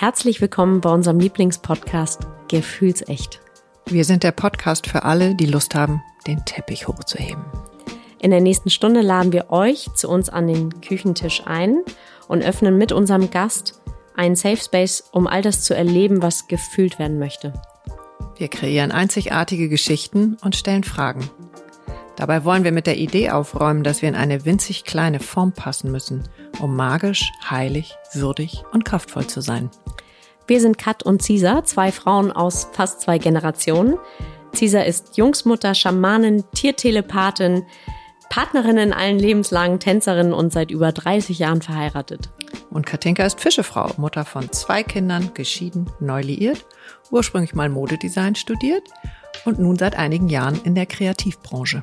Herzlich willkommen bei unserem Lieblingspodcast Gefühlsecht. Wir sind der Podcast für alle, die Lust haben, den Teppich hochzuheben. In der nächsten Stunde laden wir euch zu uns an den Küchentisch ein und öffnen mit unserem Gast einen Safe Space, um all das zu erleben, was gefühlt werden möchte. Wir kreieren einzigartige Geschichten und stellen Fragen. Dabei wollen wir mit der Idee aufräumen, dass wir in eine winzig kleine Form passen müssen, um magisch, heilig, würdig und kraftvoll zu sein. Wir sind Kat und Cisa, zwei Frauen aus fast zwei Generationen. Cisa ist Jungsmutter, Schamanin, Tiertelepathin, Partnerin in allen lebenslangen Tänzerin und seit über 30 Jahren verheiratet. Und Katinka ist Fischefrau, Mutter von zwei Kindern, geschieden, neu liiert, ursprünglich mal Modedesign studiert und nun seit einigen Jahren in der Kreativbranche.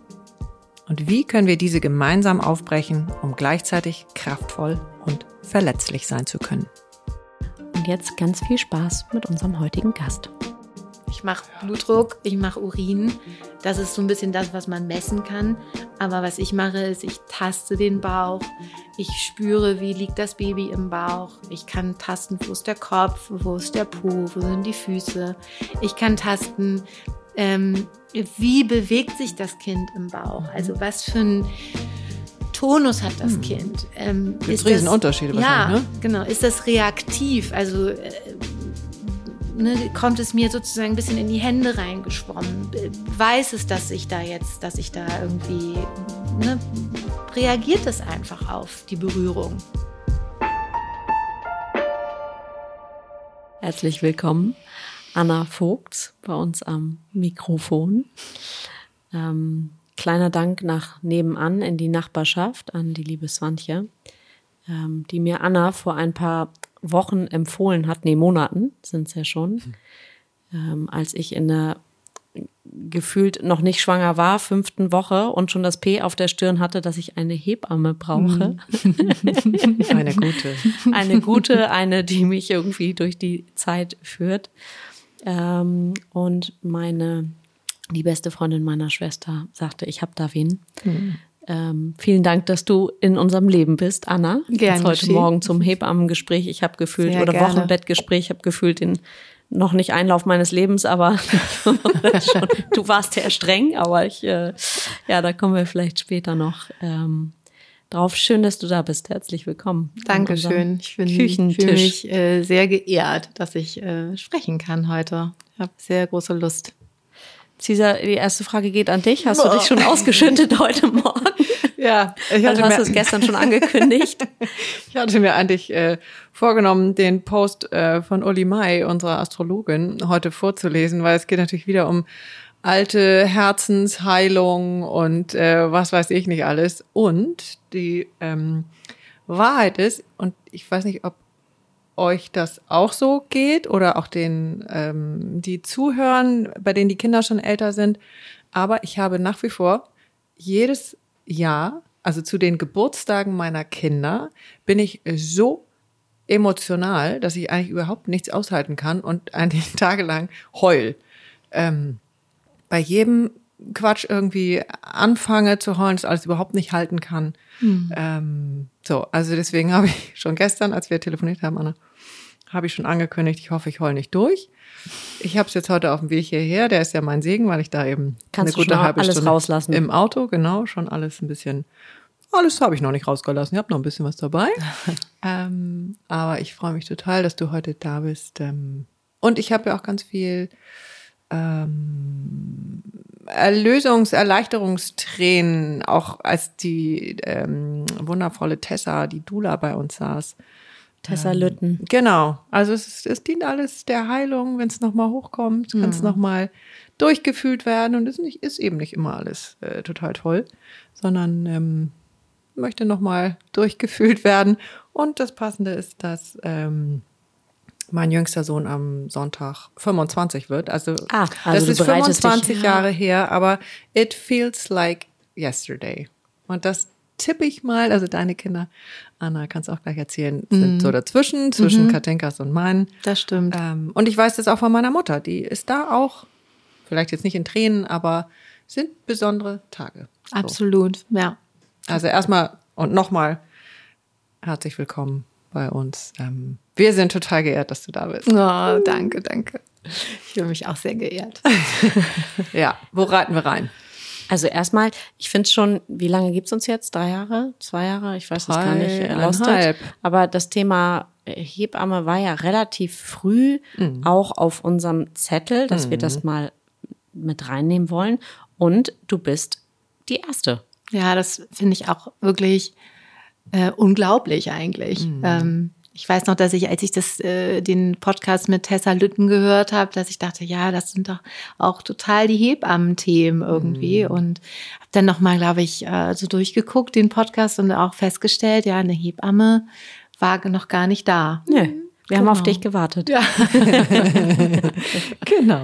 Und wie können wir diese gemeinsam aufbrechen, um gleichzeitig kraftvoll und verletzlich sein zu können? Und jetzt ganz viel Spaß mit unserem heutigen Gast. Ich mache Blutdruck, ich mache Urin. Das ist so ein bisschen das, was man messen kann. Aber was ich mache, ist, ich taste den Bauch. Ich spüre, wie liegt das Baby im Bauch. Ich kann tasten, wo ist der Kopf, wo ist der Po, wo sind die Füße. Ich kann tasten, ähm, wie bewegt sich das Kind im Bauch. Also was für ein Tonus hat das hm. Kind. Ähm, Gibt es Unterschiede Ja, ne? genau. Ist das reaktiv? Also äh, ne, kommt es mir sozusagen ein bisschen in die Hände reingeschwommen. Weiß es, dass ich da jetzt, dass ich da irgendwie, ne, reagiert es einfach auf die Berührung. Herzlich willkommen, Anna Vogt, bei uns am Mikrofon. Ähm, kleiner Dank nach nebenan in die Nachbarschaft an die liebe Swantje, ähm, die mir Anna vor ein paar Wochen empfohlen hat, nee, Monaten sind es ja schon, ähm, als ich in der gefühlt noch nicht schwanger war, fünften Woche und schon das P auf der Stirn hatte, dass ich eine Hebamme brauche. Mhm. eine gute. Eine gute, eine, die mich irgendwie durch die Zeit führt. Ähm, und meine, die beste Freundin meiner Schwester sagte, ich habe da wen. Mhm. Ähm, vielen Dank, dass du in unserem Leben bist, Anna. Gerne. Heute schön. Morgen zum Hebammengespräch. Ich habe gefühlt, Sehr oder gerne. Wochenbettgespräch, ich habe gefühlt den noch nicht Einlauf meines Lebens, aber du warst sehr streng, aber ich, äh, ja, da kommen wir vielleicht später noch ähm, drauf. Schön, dass du da bist. Herzlich willkommen. Dankeschön. Ich bin fühle mich äh, sehr geehrt, dass ich äh, sprechen kann heute. Ich habe sehr große Lust. Caesar, die erste Frage geht an dich. Hast du dich schon ausgeschüttet heute Morgen? Ja, ich hatte also hast du es gestern schon angekündigt. ich hatte mir eigentlich äh, vorgenommen, den Post äh, von Uli Mai, unserer Astrologin, heute vorzulesen, weil es geht natürlich wieder um alte Herzensheilung und äh, was weiß ich nicht alles. Und die ähm, Wahrheit ist, und ich weiß nicht, ob euch das auch so geht oder auch den, ähm, die zuhören, bei denen die Kinder schon älter sind. Aber ich habe nach wie vor jedes Jahr, also zu den Geburtstagen meiner Kinder, bin ich so emotional, dass ich eigentlich überhaupt nichts aushalten kann und einige Tage lang heul. Ähm, bei jedem Quatsch irgendwie anfange zu heulen, das alles überhaupt nicht halten kann. Mhm. Ähm, so, also deswegen habe ich schon gestern, als wir telefoniert haben, Anna, habe ich schon angekündigt, ich hoffe, ich heul nicht durch. Ich habe es jetzt heute auf dem Weg hierher, der ist ja mein Segen, weil ich da eben Kannst eine gute halbe alles Stunde rauslassen. im Auto, genau, schon alles ein bisschen, alles habe ich noch nicht rausgelassen, ich habe noch ein bisschen was dabei. ähm, aber ich freue mich total, dass du heute da bist. Ähm, und ich habe ja auch ganz viel ähm, Erlösungs-, Erleichterungstränen, auch als die ähm, wundervolle Tessa, die Dula bei uns saß. Tessa ähm, Lütten. Genau. Also es, es dient alles der Heilung, wenn es nochmal hochkommt, kann es mhm. nochmal durchgefühlt werden und es nicht, ist eben nicht immer alles äh, total toll, sondern ähm, möchte nochmal durchgefühlt werden. Und das Passende ist, dass ähm, mein jüngster Sohn am Sonntag 25 wird. Also, Ah, also das ist bereitest 25 dich- Jahre her, aber it feels like yesterday. Und das tippe ich mal, also deine Kinder, Anna, kannst auch gleich erzählen, sind so dazwischen, zwischen Katinkas und meinen. Das stimmt. Ähm, und ich weiß das auch von meiner Mutter, die ist da auch, vielleicht jetzt nicht in Tränen, aber sind besondere Tage. So. Absolut, ja. Also erstmal und nochmal herzlich willkommen bei uns. Ähm, wir sind total geehrt, dass du da bist. Oh, danke, danke. Ich fühle mich auch sehr geehrt. Ja, wo reiten wir rein? Also erstmal, ich finde schon, wie lange gibt's uns jetzt? Drei Jahre? Zwei Jahre? Ich weiß es gar nicht. äh. Aber das Thema Hebamme war ja relativ früh Mhm. auch auf unserem Zettel, dass wir das mal mit reinnehmen wollen. Und du bist die Erste. Ja, das finde ich auch wirklich äh, unglaublich eigentlich. Ähm, ich weiß noch, dass ich, als ich das, äh, den Podcast mit Tessa Lütten gehört habe, dass ich dachte, ja, das sind doch auch total die Hebammen-Themen irgendwie. Und habe dann nochmal, glaube ich, äh, so durchgeguckt, den Podcast und auch festgestellt, ja, eine Hebamme war noch gar nicht da. Nö, wir haben auf Genau. dich gewartet. Ja. Genau.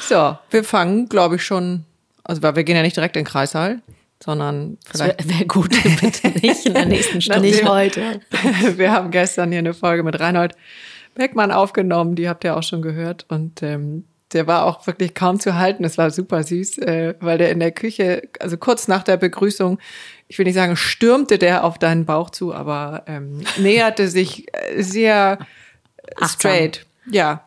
So, wir fangen, glaube ich, schon, also weil wir gehen ja nicht direkt in den Kreissaal, sondern Das wäre vielleicht. wär gut, bitte nicht in der nächsten Stunde. nicht heute. wir haben gestern hier eine Folge mit Reinhold Beckmann aufgenommen, die habt ihr auch schon gehört. Und ähm, der war auch wirklich kaum zu halten. Es war super süß, äh, weil der in der Küche, also kurz nach der Begrüßung, ich will nicht sagen, stürmte der auf deinen Bauch zu, aber ähm, näherte sich äh, sehr Achtsam. straight. Ja.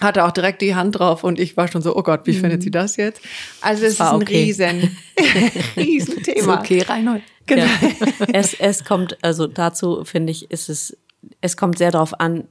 Hatte auch direkt die Hand drauf und ich war schon so, oh Gott, wie findet sie das jetzt? Also es ist ein okay. riesen, riesen Thema. okay, Reinhold. Genau. Ja. Es, es kommt, also dazu finde ich, ist es, es kommt sehr darauf an,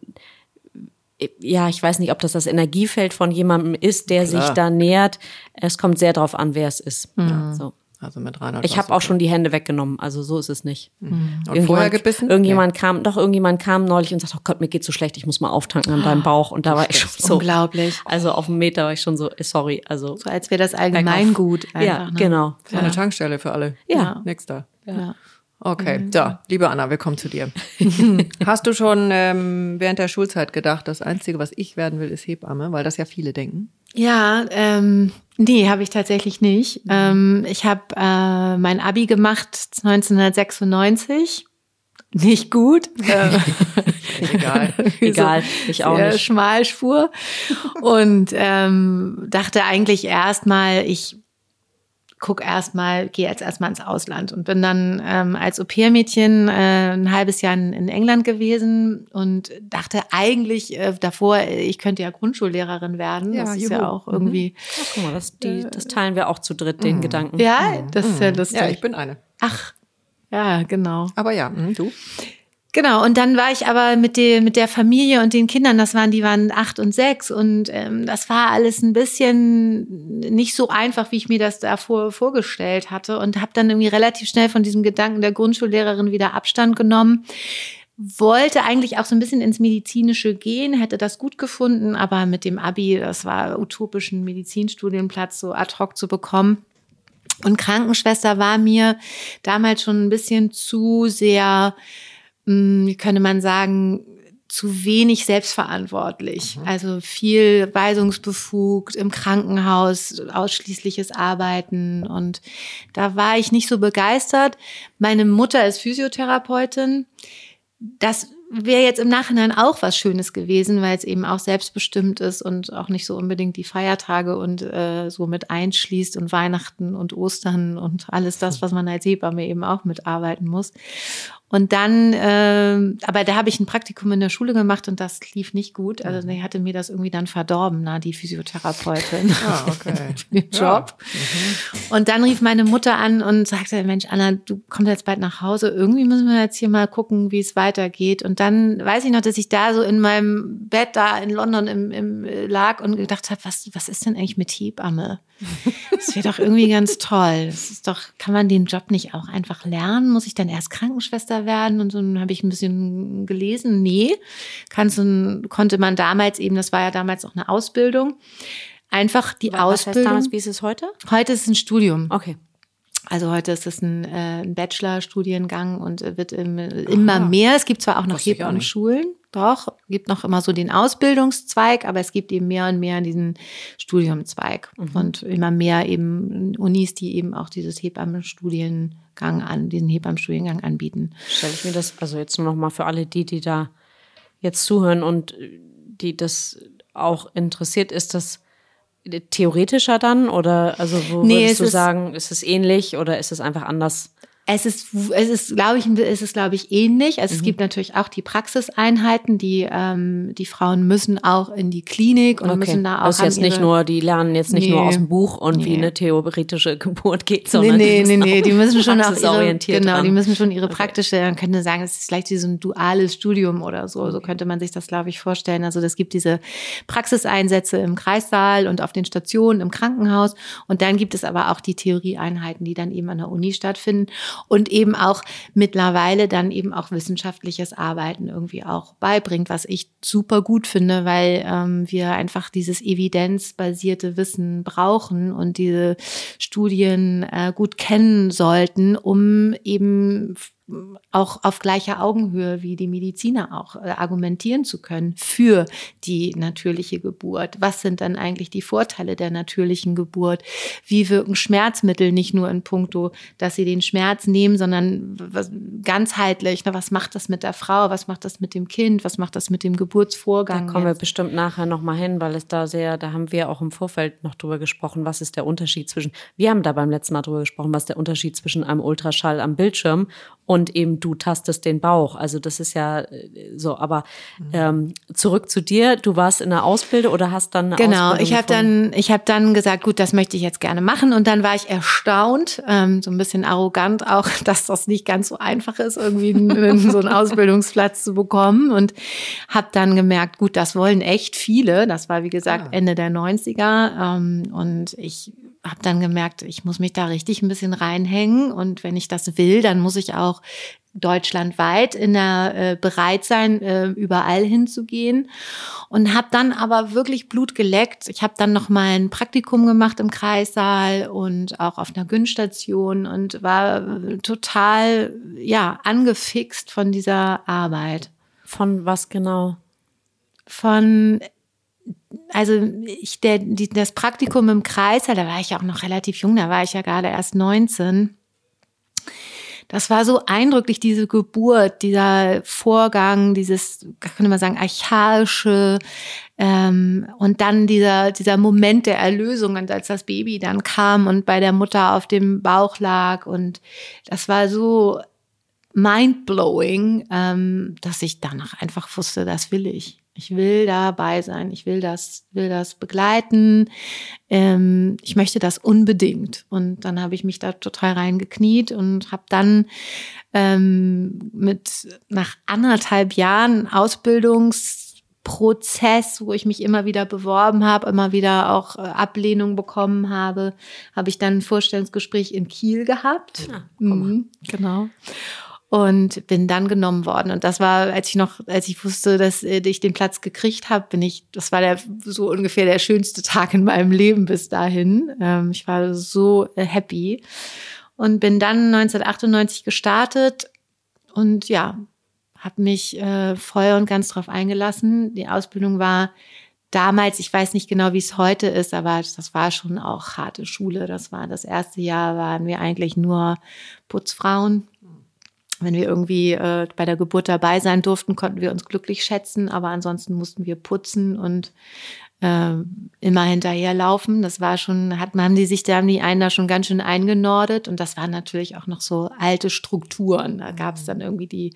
ja, ich weiß nicht, ob das das Energiefeld von jemandem ist, der Klar. sich da nähert. Es kommt sehr darauf an, wer es ist. Ja, so. Also mit Reinhold. Ich habe auch schon die Hände weggenommen, also so ist es nicht. Und vorher gebissen? Irgendjemand kam, doch irgendjemand kam neulich und sagte, oh Gott, mir geht's so schlecht, ich muss mal auftanken an deinem Bauch. Und da war ich schon so, Unglaublich. also auf dem Meter war ich schon so, sorry, also So als wäre das Allgemeingut. ja, einfach, ne? genau. So eine Tankstelle für alle. Ja. Nix da. Ja. Okay, so, liebe Anna, wir kommen zu dir. Hast du schon ähm, während der Schulzeit gedacht, das Einzige, was ich werden will, ist Hebamme, weil das ja viele denken? Ja, ähm, nee, habe ich tatsächlich nicht. Ähm, ich habe äh, mein Abi gemacht 1996. Nicht gut. Äh, Egal. Egal, ich auch nicht. Schmalspur. Und ähm, dachte eigentlich erstmal, ich guck erstmal, gehe jetzt erstmal ins Ausland und bin dann ähm, als Au-pair-Mädchen äh, ein halbes Jahr in, in England gewesen und dachte eigentlich äh, davor, ich könnte ja Grundschullehrerin werden. Ja, das ist juhu. ja auch irgendwie. Ach, guck mal, das, die, das teilen wir auch zu dritt, den Gedanken. Ja, das ist ja lustig. Ja, ich bin eine. Ach, ja, genau. Aber ja, mhm, du? Genau, und dann war ich aber mit, der mit der Familie und den Kindern, das waren, die waren acht und sechs und ähm, das war alles ein bisschen nicht so einfach, wie ich mir das davor vorgestellt hatte und habe dann irgendwie relativ schnell von diesem Gedanken der Grundschullehrerin wieder Abstand genommen. Wollte eigentlich auch so ein bisschen ins Medizinische gehen, hätte das gut gefunden, aber mit dem Abi, das war utopisch, einen Medizinstudienplatz so ad hoc zu bekommen. Und Krankenschwester war mir damals schon ein bisschen zu sehr, mh, wie könnte man sagen, zu wenig selbstverantwortlich. Also viel weisungsbefugt im Krankenhaus, ausschließliches Arbeiten. Und da war ich nicht so begeistert. Meine Mutter ist Physiotherapeutin. Das wäre jetzt im Nachhinein auch was Schönes gewesen, weil es eben auch selbstbestimmt ist und auch nicht so unbedingt die Feiertage und äh, so mit einschließt und Weihnachten und Ostern und alles das, was man als Hebamme eben auch mitarbeiten muss. Und dann, äh, aber da habe ich ein Praktikum in der Schule gemacht und das lief nicht gut. Also die hatte mir das irgendwie dann verdorben, na, die Physiotherapeutin. Ah, okay. den Job. Und dann rief meine Mutter an und sagte, Mensch, Anna, du kommst jetzt bald nach Hause. Irgendwie müssen wir jetzt hier mal gucken, wie es weitergeht. Und dann weiß ich noch, dass ich da so in meinem Bett da in London im, im äh, lag und gedacht habe, was, was ist denn eigentlich mit Hebamme? Das wäre doch irgendwie ganz toll. Das ist doch, kann man den Job nicht auch einfach lernen? Muss ich dann erst Krankenschwester werden? Und so dann habe ich ein bisschen gelesen. Nee, kannst konnte man damals eben, das war ja damals auch eine Ausbildung, einfach die Was heißt Ausbildung. damals, wie ist es heute? Heute ist es ein Studium. Okay. Also heute ist es ein, äh, ein Bachelor-Studiengang und wird im, immer mehr. Es gibt zwar auch noch Hebammen-Schulen, doch, gibt noch immer so den Ausbildungszweig, aber es gibt eben mehr und mehr diesen Studiumzweig mhm. und immer mehr eben Unis, die eben auch dieses Hebammenstudiengang an, diesen Hebammenstudiengang anbieten. Stelle ich mir das, also jetzt nur noch mal für alle die, die da jetzt zuhören und die das auch interessiert, ist das theoretischer dann? Oder also wo nee, würdest du sagen, ist es ähnlich oder ist es einfach anders? Es ist, es ist, glaube ich, es ist, glaube ich, ähnlich. Also mhm. es gibt natürlich auch die Praxiseinheiten, die ähm, die Frauen müssen auch in die Klinik und okay. müssen da auch. Also jetzt nicht nur, die lernen jetzt nicht nee. nur aus dem Buch und nee. wie eine theoretische Geburt geht, sondern nee, nee, nee, nee, die müssen schon auch ihre, genau, die müssen schon ihre praktische. Man könnte sagen, es ist vielleicht so ein duales Studium oder so. So könnte man sich das, glaube ich, vorstellen. Also es gibt diese Praxiseinsätze im Kreissaal und auf den Stationen im Krankenhaus und dann gibt es aber auch die Theorieeinheiten, die dann eben an der Uni stattfinden und eben auch mittlerweile dann eben auch wissenschaftliches Arbeiten irgendwie auch beibringt, was ich super gut finde, weil ähm, wir einfach dieses evidenzbasierte Wissen brauchen und diese Studien äh, gut kennen sollten, um eben auch auf gleicher Augenhöhe wie die Mediziner auch äh, argumentieren zu können für die natürliche Geburt. Was sind dann eigentlich die Vorteile der natürlichen Geburt? Wie wirken Schmerzmittel nicht nur in puncto, dass sie den Schmerz nehmen, sondern was, ganzheitlich? Ne, was macht das mit der Frau? Was macht das mit dem Kind? Was macht das mit dem Geburtsvorgang? Da kommen jetzt? wir bestimmt nachher nochmal hin, weil es da sehr, da haben wir auch im Vorfeld noch drüber gesprochen, was ist der Unterschied zwischen, wir haben da beim letzten Mal drüber gesprochen, was der Unterschied zwischen einem Ultraschall am Bildschirm und eben du tastest den Bauch. Also das ist ja äh, so. Aber ähm, zurück zu dir. Du warst in der Ausbildung oder hast dann eine genau. Ausbildung ich habe dann ich habe dann gesagt, gut, das möchte ich jetzt gerne machen. Und dann war ich erstaunt, ähm, so ein bisschen arrogant auch, dass das nicht ganz so einfach ist, irgendwie so einen Ausbildungsplatz zu bekommen. Und habe dann gemerkt, gut, das wollen echt viele. Das war wie gesagt ah. Ende der 90er ähm, und ich habe dann gemerkt, ich muss mich da richtig ein bisschen reinhängen und wenn ich das will, dann muss ich auch deutschlandweit in der äh, bereit sein, äh, überall hinzugehen und habe dann aber wirklich Blut geleckt. Ich habe dann noch mal ein Praktikum gemacht im Kreissaal und auch auf einer Günststation und war total ja angefixt von dieser Arbeit. Von was genau? Von also ich, der, die, das Praktikum im Kreis, da war ich ja auch noch relativ jung, da war ich ja gerade erst 19. Das war so eindrücklich, diese Geburt, dieser Vorgang, dieses, könnte man sagen, archaische, ähm, und dann dieser, dieser Moment der Erlösung, als das Baby dann kam und bei der Mutter auf dem Bauch lag. Und das war so mindblowing, ähm, dass ich danach einfach wusste, das will ich. Ich will dabei sein, ich will das, will das begleiten. Ähm, ich möchte das unbedingt. Und dann habe ich mich da total reingekniet und habe dann ähm, mit nach anderthalb Jahren Ausbildungsprozess, wo ich mich immer wieder beworben habe, immer wieder auch äh, Ablehnung bekommen habe, habe ich dann ein Vorstellungsgespräch in Kiel gehabt. Ja, ah, mhm, genau und bin dann genommen worden. Und das war, als ich noch, als ich wusste, dass äh, ich den Platz gekriegt habe, bin ich, das war der so ungefähr der schönste Tag in meinem Leben bis dahin. Ähm, ich war so äh, happy und bin dann 1998 gestartet und ja, habe mich äh, voll und ganz drauf eingelassen. Die Ausbildung war damals, ich weiß nicht genau, wie es heute ist, aber das war schon auch harte Schule. Das war das erste Jahr, waren wir eigentlich nur Putzfrauen wenn wir irgendwie äh, bei der Geburt dabei sein durften, konnten wir uns glücklich schätzen, aber ansonsten mussten wir putzen und äh, immer hinterherlaufen. Das war schon, hat, haben die sich, da haben die einen da schon ganz schön eingenordet und das waren natürlich auch noch so alte Strukturen. Da gab es dann irgendwie die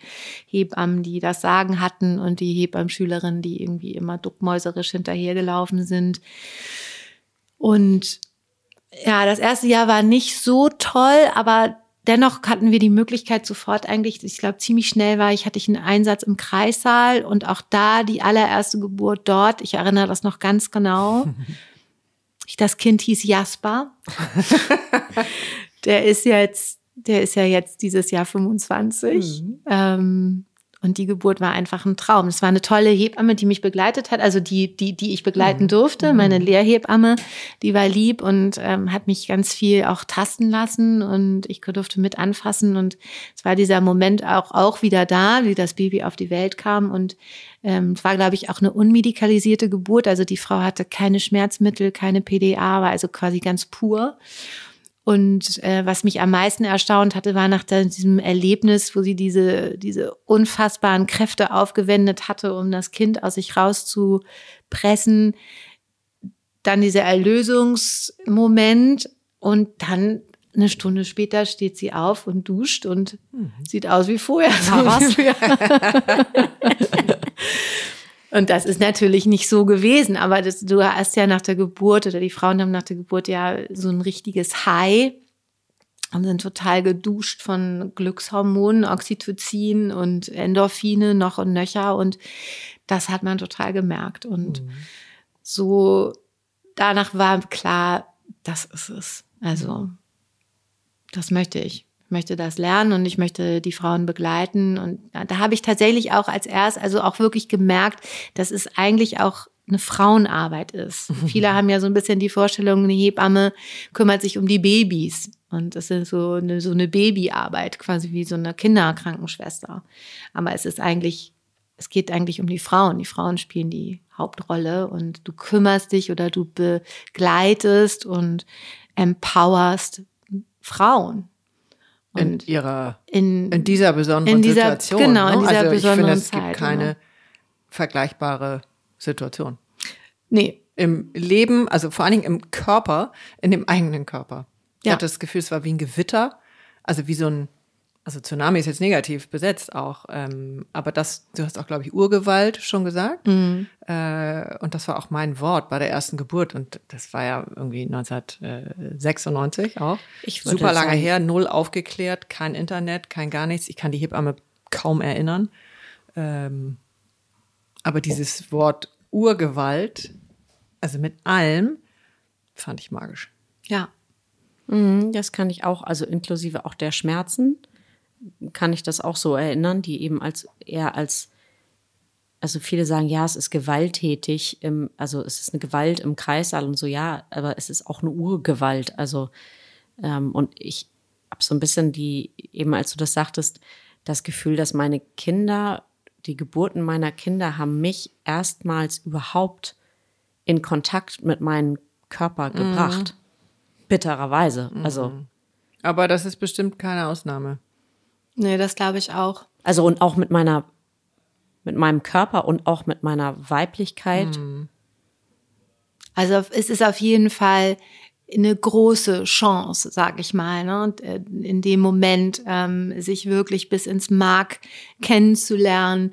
Hebammen, die das Sagen hatten und die Hebammenschülerinnen, die irgendwie immer duckmäuserisch hinterhergelaufen sind. Und ja, das erste Jahr war nicht so toll, aber dennoch hatten wir die Möglichkeit sofort eigentlich, ich glaube ziemlich schnell war ich, hatte ich einen Einsatz im Kreissaal und auch da die allererste Geburt dort. Ich erinnere das noch ganz genau. Das Kind hieß Jasper. der ist jetzt, der ist ja jetzt dieses Jahr 25. Mhm. Ähm, Und die Geburt war einfach ein Traum. Es war eine tolle Hebamme, die mich begleitet hat, also die, die, die ich begleiten mhm. durfte. Meine mhm. Lehrhebamme, die war lieb und ähm, hat mich ganz viel auch tasten lassen und ich durfte mit anfassen. Und es war dieser Moment auch, auch wieder da, wie das Baby auf die Welt kam. Und ähm, es war, glaube ich, auch eine unmedikalisierte Geburt. Also die Frau hatte keine Schmerzmittel, keine PDA, war also quasi ganz pur. Und äh, was mich am meisten erstaunt hatte, war nach diesem Erlebnis, wo sie diese, diese unfassbaren Kräfte aufgewendet hatte, um das Kind aus sich rauszupressen, dann dieser Erlösungsmoment und dann eine Stunde später steht sie auf und duscht und mhm. sieht aus wie vorher. So was. Und das ist natürlich nicht so gewesen, aber das, du hast ja nach der Geburt oder die Frauen haben nach der Geburt ja so ein richtiges High und sind total geduscht von Glückshormonen, Oxytocin und Endorphine noch und nöcher und das hat man total gemerkt und mhm. so danach war klar, das ist es. Also das möchte ich möchte das lernen und ich möchte die Frauen begleiten. Und da habe ich tatsächlich auch als erst, also auch wirklich gemerkt, dass es eigentlich auch eine Frauenarbeit ist. Viele haben ja so ein bisschen die Vorstellung, eine Hebamme kümmert sich um die Babys. Und das ist so eine, so eine Babyarbeit, quasi wie so eine Kinderkrankenschwester. Aber es ist eigentlich, es geht eigentlich um die Frauen. Die Frauen spielen die Hauptrolle und du kümmerst dich oder du begleitest und empowerst Frauen. Und in ihrer, in, in dieser besonderen in dieser, Situation. Genau, in ne? dieser also besonderen ich finde, es Zeit. gibt keine genau. vergleichbare Situation. Nee. Im Leben, also vor allen Dingen im Körper, in dem eigenen Körper. Ich Ja. hatte das Gefühl, es war wie ein Gewitter, also wie so ein, also Tsunami ist jetzt negativ besetzt auch, ähm, aber das, du hast auch, glaube ich, Urgewalt schon gesagt. Mhm. Äh, und das war auch mein Wort bei der ersten Geburt. Und das war ja irgendwie 1996 auch. Ich Super lange sagen- her, null aufgeklärt, kein Internet, kein gar nichts. Ich kann die Hebamme kaum erinnern. Ähm, aber dieses Wort Urgewalt, also mit allem, fand ich magisch. Ja. Mhm, Das kann ich auch, also inklusive auch der Schmerzen, kann ich das auch so erinnern, die eben als eher als, also viele sagen, ja, es ist gewalttätig, im, also es ist eine Gewalt im Kreissaal und so, ja, aber es ist auch eine Urgewalt. Also, ähm, und ich habe so ein bisschen die, eben als du das sagtest, das Gefühl, dass meine Kinder, die Geburten meiner Kinder haben mich erstmals überhaupt in Kontakt mit meinem Körper gebracht. Bittererweise. Also, Aber das ist bestimmt keine Ausnahme. Nee, das glaube ich auch. also und auch mit meiner, mit meinem Körper und auch mit meiner Weiblichkeit. Also es ist auf jeden Fall eine große Chance, sag ich mal, ne? Und, äh, in dem Moment ähm, sich wirklich bis ins Mark kennenzulernen,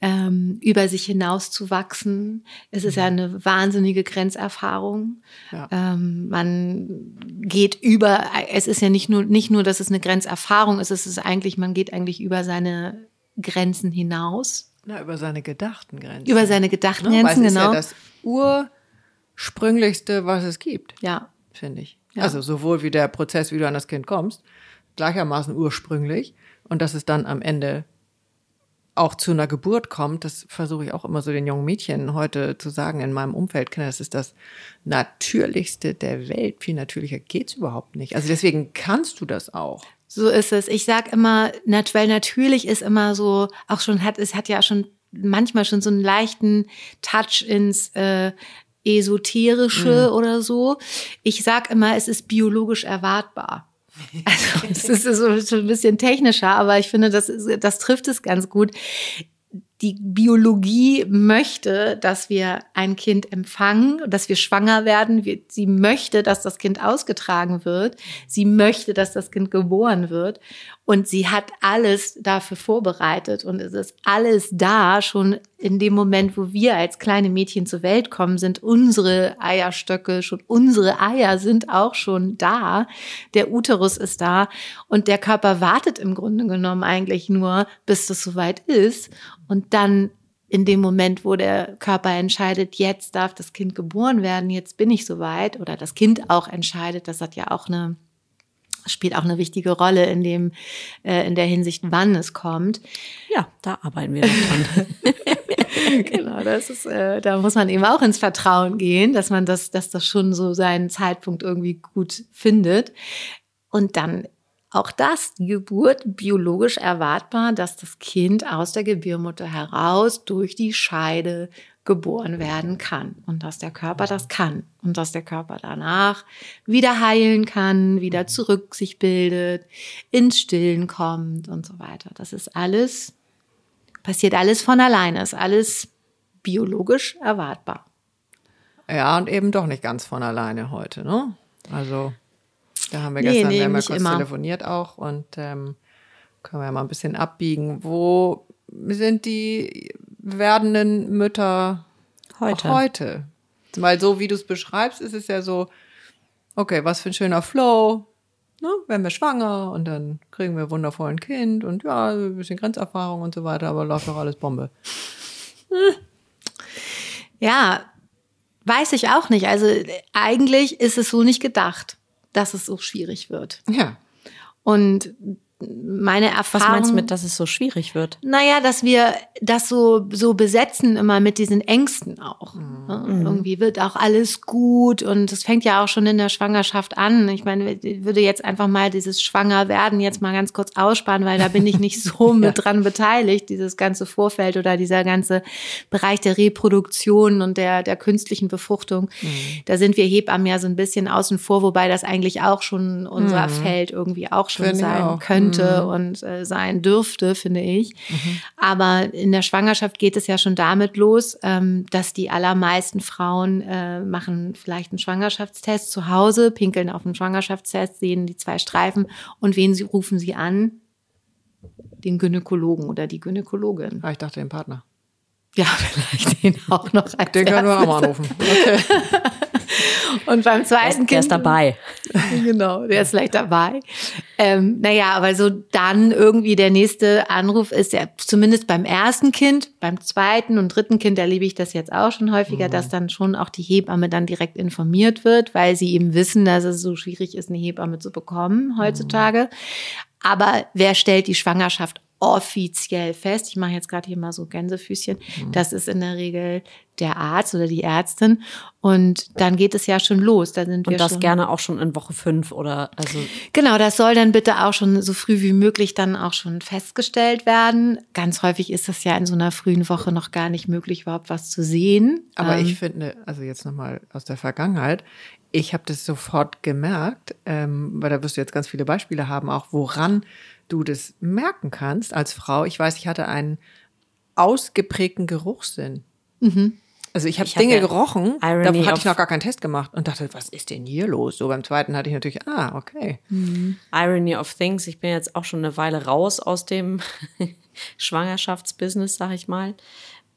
ähm, über sich hinaus zu wachsen. Es ist ja eine wahnsinnige Grenzerfahrung. Ja. Ähm, man geht über, es ist ja nicht nur, nicht nur, dass es eine Grenzerfahrung ist, es ist eigentlich, man geht eigentlich über seine Grenzen hinaus, Na, über seine gedachten Grenzen. über seine gedachten ne? Weil Grenzen, ist genau. ja das ursprünglichste, was es gibt, ja. Finde ich. Ja. Also sowohl wie der Prozess, wie du an das Kind kommst, gleichermaßen ursprünglich. Und dass es dann am Ende auch zu einer Geburt kommt, das versuche ich auch immer so den jungen Mädchen heute zu sagen in meinem Umfeld. Kinder, Das ist das Natürlichste der Welt. Viel natürlicher geht's überhaupt nicht. Also deswegen kannst du das auch. So ist es. Ich sag immer, weil natürlich ist immer so, auch schon hat, es hat ja schon manchmal schon so einen leichten Touch ins äh, Esoterische oder so. Ich sag immer, es ist biologisch erwartbar. Also es ist so, ein bisschen technischer, aber ich finde, das, ist, das trifft es ganz gut. Die Biologie möchte, dass wir ein Kind empfangen, dass wir schwanger werden. Sie möchte, dass das Kind ausgetragen wird. Sie möchte, dass das Kind geboren wird. Und sie hat alles dafür vorbereitet. Und es ist alles da, schon in dem Moment, wo wir als kleine Mädchen zur Welt kommen, sind unsere Eierstöcke schon, unsere Eier sind auch schon da. Der Uterus ist da. Und der Körper wartet im Grunde genommen eigentlich nur, bis das soweit ist. Und dann in dem Moment, wo der Körper entscheidet, jetzt darf das Kind geboren werden, jetzt bin ich soweit, oder das Kind auch entscheidet, das hat ja auch eine spielt auch eine wichtige Rolle in dem, äh, in der Hinsicht, wann es kommt. Ja, da arbeiten wir dran. genau, das ist, äh, da muss man eben auch ins Vertrauen gehen, dass man das, dass das schon so seinen Zeitpunkt irgendwie gut findet. Und dann auch das, die Geburt biologisch erwartbar, dass das Kind aus der Gebärmutter heraus durch die Scheide geboren werden kann und dass der Körper das kann und dass der Körper danach wieder heilen kann, wieder zurück sich bildet, ins Stillen kommt und so weiter. Das ist alles, passiert alles von alleine, ist alles biologisch erwartbar. Ja, und eben doch nicht ganz von alleine heute, ne? Also da haben wir Nee, gestern nee, ja nicht kurz immer. telefoniert auch und ähm, können wir ja mal ein bisschen abbiegen. Wo sind die werdenden Mütter Heute. heute? Weil so wie du es beschreibst, ist es ja so, okay, was für ein schöner Flow. Ne? Werden wir schwanger und dann kriegen wir wundervoll ein Kind und ja, ein bisschen Grenzerfahrung und so weiter, aber läuft doch alles Bombe. Ja, weiß ich auch nicht. Also eigentlich ist es so nicht gedacht, dass es so schwierig wird. Ja. Und meine Erfahrung. Was meinst du mit, dass es so schwierig wird? Naja, dass wir das so, so besetzen immer mit diesen Ängsten auch. Ne? Irgendwie wird auch alles gut und es fängt ja auch schon in der Schwangerschaft an. Ich meine, ich würde jetzt einfach mal dieses Schwangerwerden jetzt mal ganz kurz aussparen, weil da bin ich nicht so mit dran beteiligt, dieses ganze Vorfeld oder dieser ganze Bereich der Reproduktion und der, der künstlichen Befruchtung. Da sind wir Hebammen ja so ein bisschen außen vor, wobei das eigentlich auch schon unser Feld irgendwie auch schon Finde ich sein auch. Könnte und äh, sein dürfte, finde ich. Aber in der Schwangerschaft geht es ja schon damit los, ähm, dass die allermeisten Frauen äh, machen vielleicht einen Schwangerschaftstest zu Hause, pinkeln auf einen Schwangerschaftstest, sehen die zwei Streifen und wen sie rufen sie an? Den Gynäkologen oder die Gynäkologin. Ah, ich dachte den Partner. Ja, vielleicht den auch noch. Als Den können wir auch mal anrufen. Okay. Und beim zweiten Der Kind. ist dabei. genau, der ist vielleicht dabei. Ähm, naja, aber so dann irgendwie der nächste Anruf ist ja zumindest beim ersten Kind, beim zweiten und dritten Kind erlebe ich das jetzt auch schon häufiger, dass dann schon auch die Hebamme dann direkt informiert wird, weil sie eben wissen, dass es so schwierig ist, eine Hebamme zu bekommen heutzutage. Aber wer stellt die Schwangerschaft offiziell fest? Ich mache jetzt gerade hier mal so Gänsefüßchen. Das ist in der Regel der Arzt oder die Ärztin. Und dann geht es ja schon los. Da sind wir Und das schon gerne auch schon in Woche fünf oder also Genau, das soll dann bitte auch schon so früh wie möglich dann auch schon festgestellt werden. Ganz häufig ist das ja in so einer frühen Woche noch gar nicht möglich, überhaupt was zu sehen. Aber Ähm, ich finde, also jetzt nochmal aus der Vergangenheit, ich habe das sofort gemerkt, ähm, weil da wirst du jetzt ganz viele Beispiele haben, auch woran du das merken kannst als Frau. Ich weiß, ich hatte einen ausgeprägten Geruchssinn. Also ich habe Dinge gerochen, da Irony hatte of- ich noch gar keinen Test gemacht und dachte, was ist denn hier los? So beim zweiten hatte ich natürlich, ah, okay. Irony of Things. Ich bin jetzt auch schon eine Weile raus aus dem Schwangerschaftsbusiness, sag ich mal.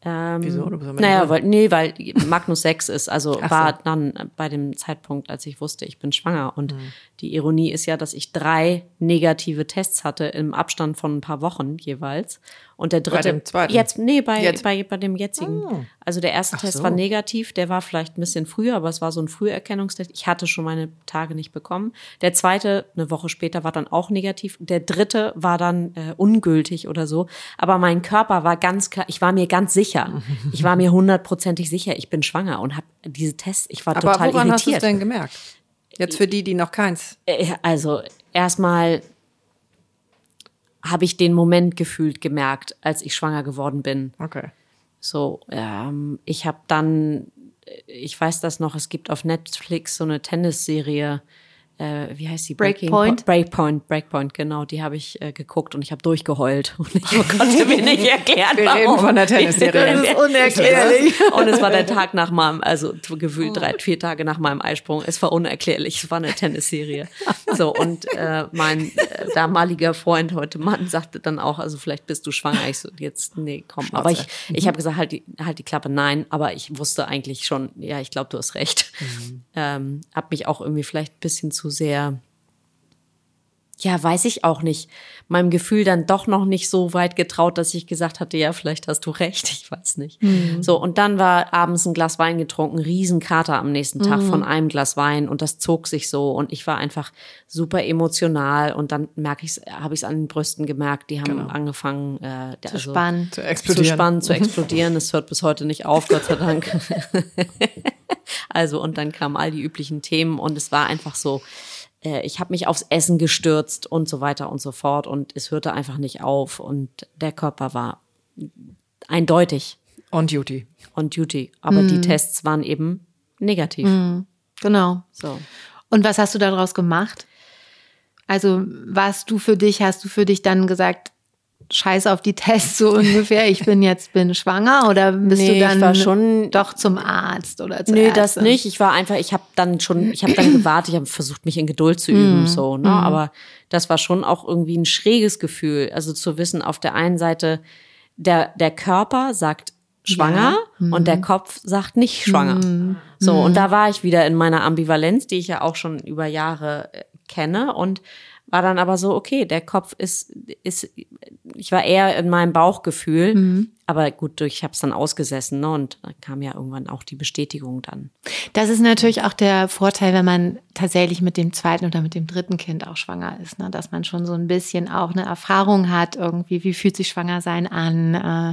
Ähm, Wieso? Naja, weil, nee, weil Magnus 6 ist, also so. war dann bei dem Zeitpunkt, als ich wusste, ich bin schwanger. Und Mhm. die Ironie ist ja, dass ich drei negative Tests hatte im Abstand von ein paar Wochen jeweils. Und der dritte. dem zweiten? Jetzt, nee, bei, Jetzt? bei, bei dem jetzigen. Oh. Also der erste Ach Test so. war negativ, der war vielleicht ein bisschen früher, aber es war so ein Früherkennungstest. Ich hatte schon meine Tage nicht bekommen. Der zweite, eine Woche später, war dann auch negativ. Der dritte war dann äh, ungültig oder so. Aber mein Körper war ganz klar, ich war mir ganz sicher. Ich war mir hundertprozentig sicher, ich bin schwanger und habe diese Tests, ich war Aber total woran hast du es irritiert. denn gemerkt? Jetzt für die, die noch keins. Äh, Also erstmal habe ich den Moment gefühlt gemerkt, als ich schwanger geworden bin. Okay. So, ähm, ich habe dann, ich weiß das noch, es gibt auf Netflix so eine Tennisserie, äh, wie heißt die? Breaking Breakpoint? Po- Breakpoint, Breakpoint, genau, die habe ich äh, geguckt und ich habe durchgeheult und ich konnte mir nicht erklären, Wir warum. reden von der Tennisserie. Das ist unerklärlich. Und es war der Tag nach meinem, also gefühlt drei, vier Tage nach meinem Eisprung. Es war unerklärlich. Es war eine Tennisserie. So, und äh, mein äh, damaliger Freund, heute Mann, sagte dann auch, also vielleicht bist du schwanger. Ich so, jetzt, nee, komm. Aber ich, ich habe gesagt, halt die, halt die Klappe, nein. Aber ich wusste eigentlich schon, ja, ich glaube, du hast recht. Ähm, hab mich auch irgendwie vielleicht ein bisschen zu sehr ja, weiß ich auch nicht, meinem Gefühl dann doch noch nicht so weit getraut, dass ich gesagt hatte, ja, vielleicht hast du recht, ich weiß nicht. Mhm. So, und dann war abends ein Glas Wein getrunken, Riesenkater am nächsten Tag mhm. von einem Glas Wein und das zog sich so und ich war einfach super emotional und dann merke ich habe ich es an den Brüsten gemerkt, die haben genau. angefangen äh, zu also, spannen, zu explodieren. Zu spannen, zu explodieren. Es hört bis heute nicht auf, Gott sei Dank. also und dann kamen all die üblichen Themen und es war einfach so, äh, ich habe mich aufs Essen gestürzt und so weiter und so fort und es hörte einfach nicht auf und der Körper war eindeutig. On duty. On duty. Aber mm. die mhm. Tests waren eben negativ. Mm. Genau. So. Und was hast du daraus gemacht? Also, was du für dich, hast du für dich dann gesagt, Scheiß auf die Tests so ungefähr, ich bin jetzt bin schwanger oder bist nee, du dann ich war schon, doch zum Arzt oder zur Nee, Ärzte? das nicht. Ich war einfach, ich habe dann schon, ich habe dann gewartet, ich habe versucht, mich in Geduld zu üben, mm. so, ne? Mm. Aber das war schon auch irgendwie ein schräges Gefühl. Also zu wissen, auf der einen Seite, der, der Körper sagt schwanger ja. mm. und der Kopf sagt nicht schwanger. Mm. So, und da war ich wieder in meiner Ambivalenz, die ich ja auch schon über Jahre äh, kenne und war dann aber so, okay, der Kopf ist, ist ich war eher in meinem Bauchgefühl, mhm. Aber gut, ich habe es dann ausgesessen ne, und dann kam ja irgendwann auch die Bestätigung dann. Das ist natürlich auch der Vorteil, wenn man tatsächlich mit dem zweiten oder mit dem dritten Kind auch schwanger ist, ne, dass man schon so ein bisschen auch eine Erfahrung hat, irgendwie, wie fühlt sich schwanger sein an, äh,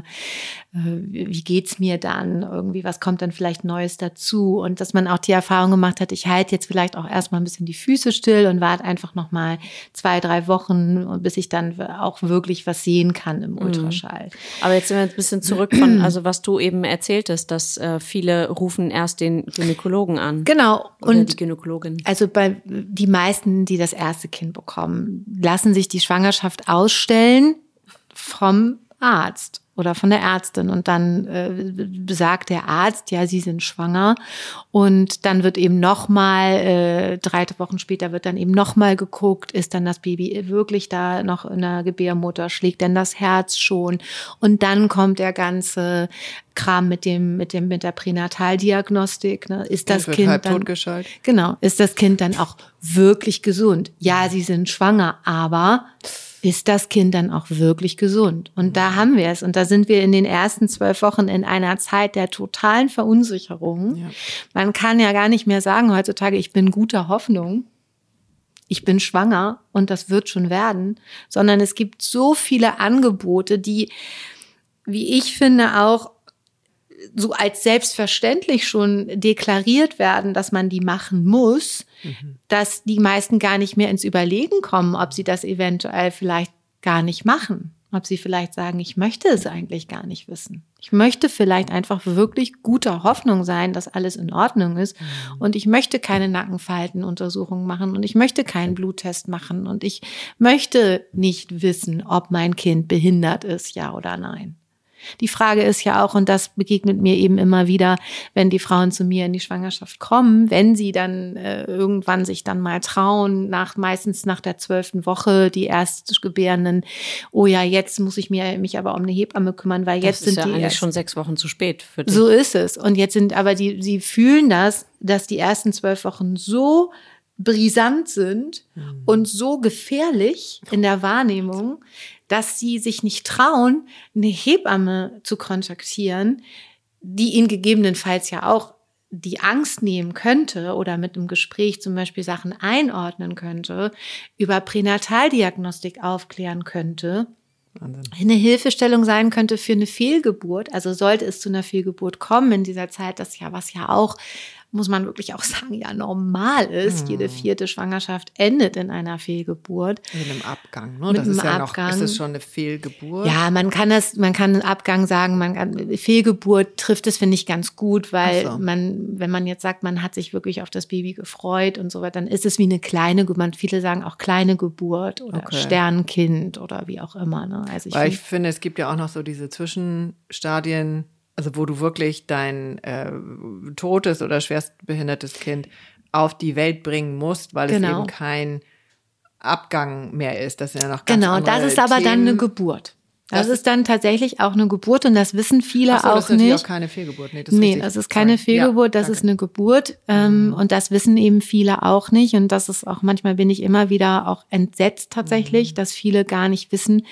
äh, wie geht's mir dann, irgendwie, was kommt dann vielleicht Neues dazu und dass man auch die Erfahrung gemacht hat, ich halte jetzt vielleicht auch erstmal ein bisschen die Füße still und warte einfach nochmal zwei, drei Wochen, bis ich dann auch wirklich was sehen kann im mhm. Ultraschall. Aber jetzt sind wir ein bisschen zurück von, also was du eben erzähltest, dass äh, viele rufen erst den Gynäkologen an. Genau. und die Gynäkologin. Also bei die meisten, die das erste Kind bekommen, lassen sich die Schwangerschaft ausstellen vom Arzt oder von der Ärztin. Und dann äh, sagt der Arzt, ja, Sie sind schwanger. Und dann wird eben nochmal, äh, drei Wochen später wird dann eben nochmal geguckt, ist dann das Baby wirklich da noch in der Gebärmutter, schlägt denn das Herz schon? Und dann kommt der ganze Kram mit dem mit dem mit der Pränataldiagnostik, ne? Ist das Kind halb dann genau, ist das Kind dann auch wirklich gesund? Ja, Sie sind schwanger, aber ist das Kind dann auch wirklich gesund? Und da haben wir es. Und da sind wir in den ersten zwölf Wochen in einer Zeit der totalen Verunsicherung. Ja. Man kann ja gar nicht mehr sagen heutzutage, ich bin guter Hoffnung. Ich bin schwanger und das wird schon werden, sondern es gibt so viele Angebote, die, wie ich finde, auch so als selbstverständlich schon deklariert werden, dass man die machen muss, mhm. dass die meisten gar nicht mehr ins Überlegen kommen, ob sie das eventuell vielleicht gar nicht machen. Ob sie vielleicht sagen, ich möchte es eigentlich gar nicht wissen. Ich möchte vielleicht einfach wirklich guter Hoffnung sein, dass alles in Ordnung ist. Mhm. Und ich möchte keine Nackenfaltenuntersuchung machen und ich möchte keinen Bluttest machen und ich möchte nicht wissen, ob mein Kind behindert ist, ja oder nein. Die Frage ist ja auch, und das begegnet mir eben immer wieder, wenn die Frauen zu mir in die Schwangerschaft kommen, wenn sie dann äh, irgendwann sich dann mal trauen, nach meistens nach der zwölften Woche, die Erstgebärenden, oh ja, jetzt muss ich mir, mich aber um eine Hebamme kümmern, weil jetzt das sind ja die eigentlich erst, schon sechs Wochen zu spät für dich. So ist es. Und jetzt sind aber die, sie fühlen das, dass die ersten zwölf Wochen so brisant sind mhm. und so gefährlich in der Wahrnehmung, dass sie sich nicht trauen, eine Hebamme zu kontaktieren, die ihnen gegebenenfalls ja auch die Angst nehmen könnte oder mit einem Gespräch zum Beispiel Sachen einordnen könnte, über Pränataldiagnostik aufklären könnte, Wahnsinn. eine Hilfestellung sein könnte für eine Fehlgeburt. Also sollte es zu einer Fehlgeburt kommen in dieser Zeit, das ja was ja auch muss man wirklich auch sagen, ja normal ist. Hm. Jede vierte Schwangerschaft endet in einer Fehlgeburt. Mit einem Abgang, ne? Mit das ist ja Abgang. noch, ist das schon eine Fehlgeburt? Ja, man kann das, man kann einen Abgang sagen, man kann, Fehlgeburt trifft es, finde ich, ganz gut, weil so. man, wenn man jetzt sagt, man hat sich wirklich auf das Baby gefreut und so weiter, dann ist es wie eine kleine Geburt. Viele sagen auch kleine Geburt oder okay. Sternkind oder wie auch immer. Ne? Also ich, weil ich finde, es gibt ja auch noch so diese Zwischenstadien, also wo du wirklich dein äh, totes oder schwerstbehindertes Kind auf die Welt bringen musst, weil genau. es eben kein Abgang mehr ist. Das sind ja noch ganz Genau, das ist aber Themen. dann eine Geburt. Das, das ist dann tatsächlich auch eine Geburt und das wissen viele so, auch das ist nicht. auch keine Fehlgeburt. Nee, das ist, nee, das ist keine. Fehlgeburt, das danke. ist eine Geburt ähm, mhm. und das wissen eben viele auch nicht und das ist auch manchmal bin ich immer wieder auch entsetzt tatsächlich, mhm. dass viele gar nicht wissen,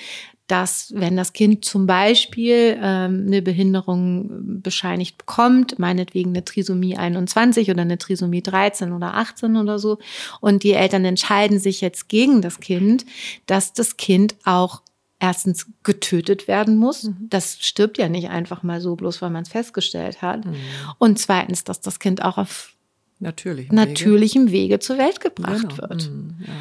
dass wenn das Kind zum Beispiel ähm, eine Behinderung bescheinigt bekommt, meinetwegen eine Trisomie 21 oder eine Trisomie 13 oder 18 oder so, und die Eltern entscheiden sich jetzt gegen das Kind, dass das Kind auch erstens getötet werden muss. Mhm. Das stirbt ja nicht einfach mal so, bloß weil man es festgestellt hat. Mhm. Und zweitens, dass das Kind auch auf natürlichem, natürlichem Wege. Wege. zur Welt gebracht genau. wird. Mhm, ja.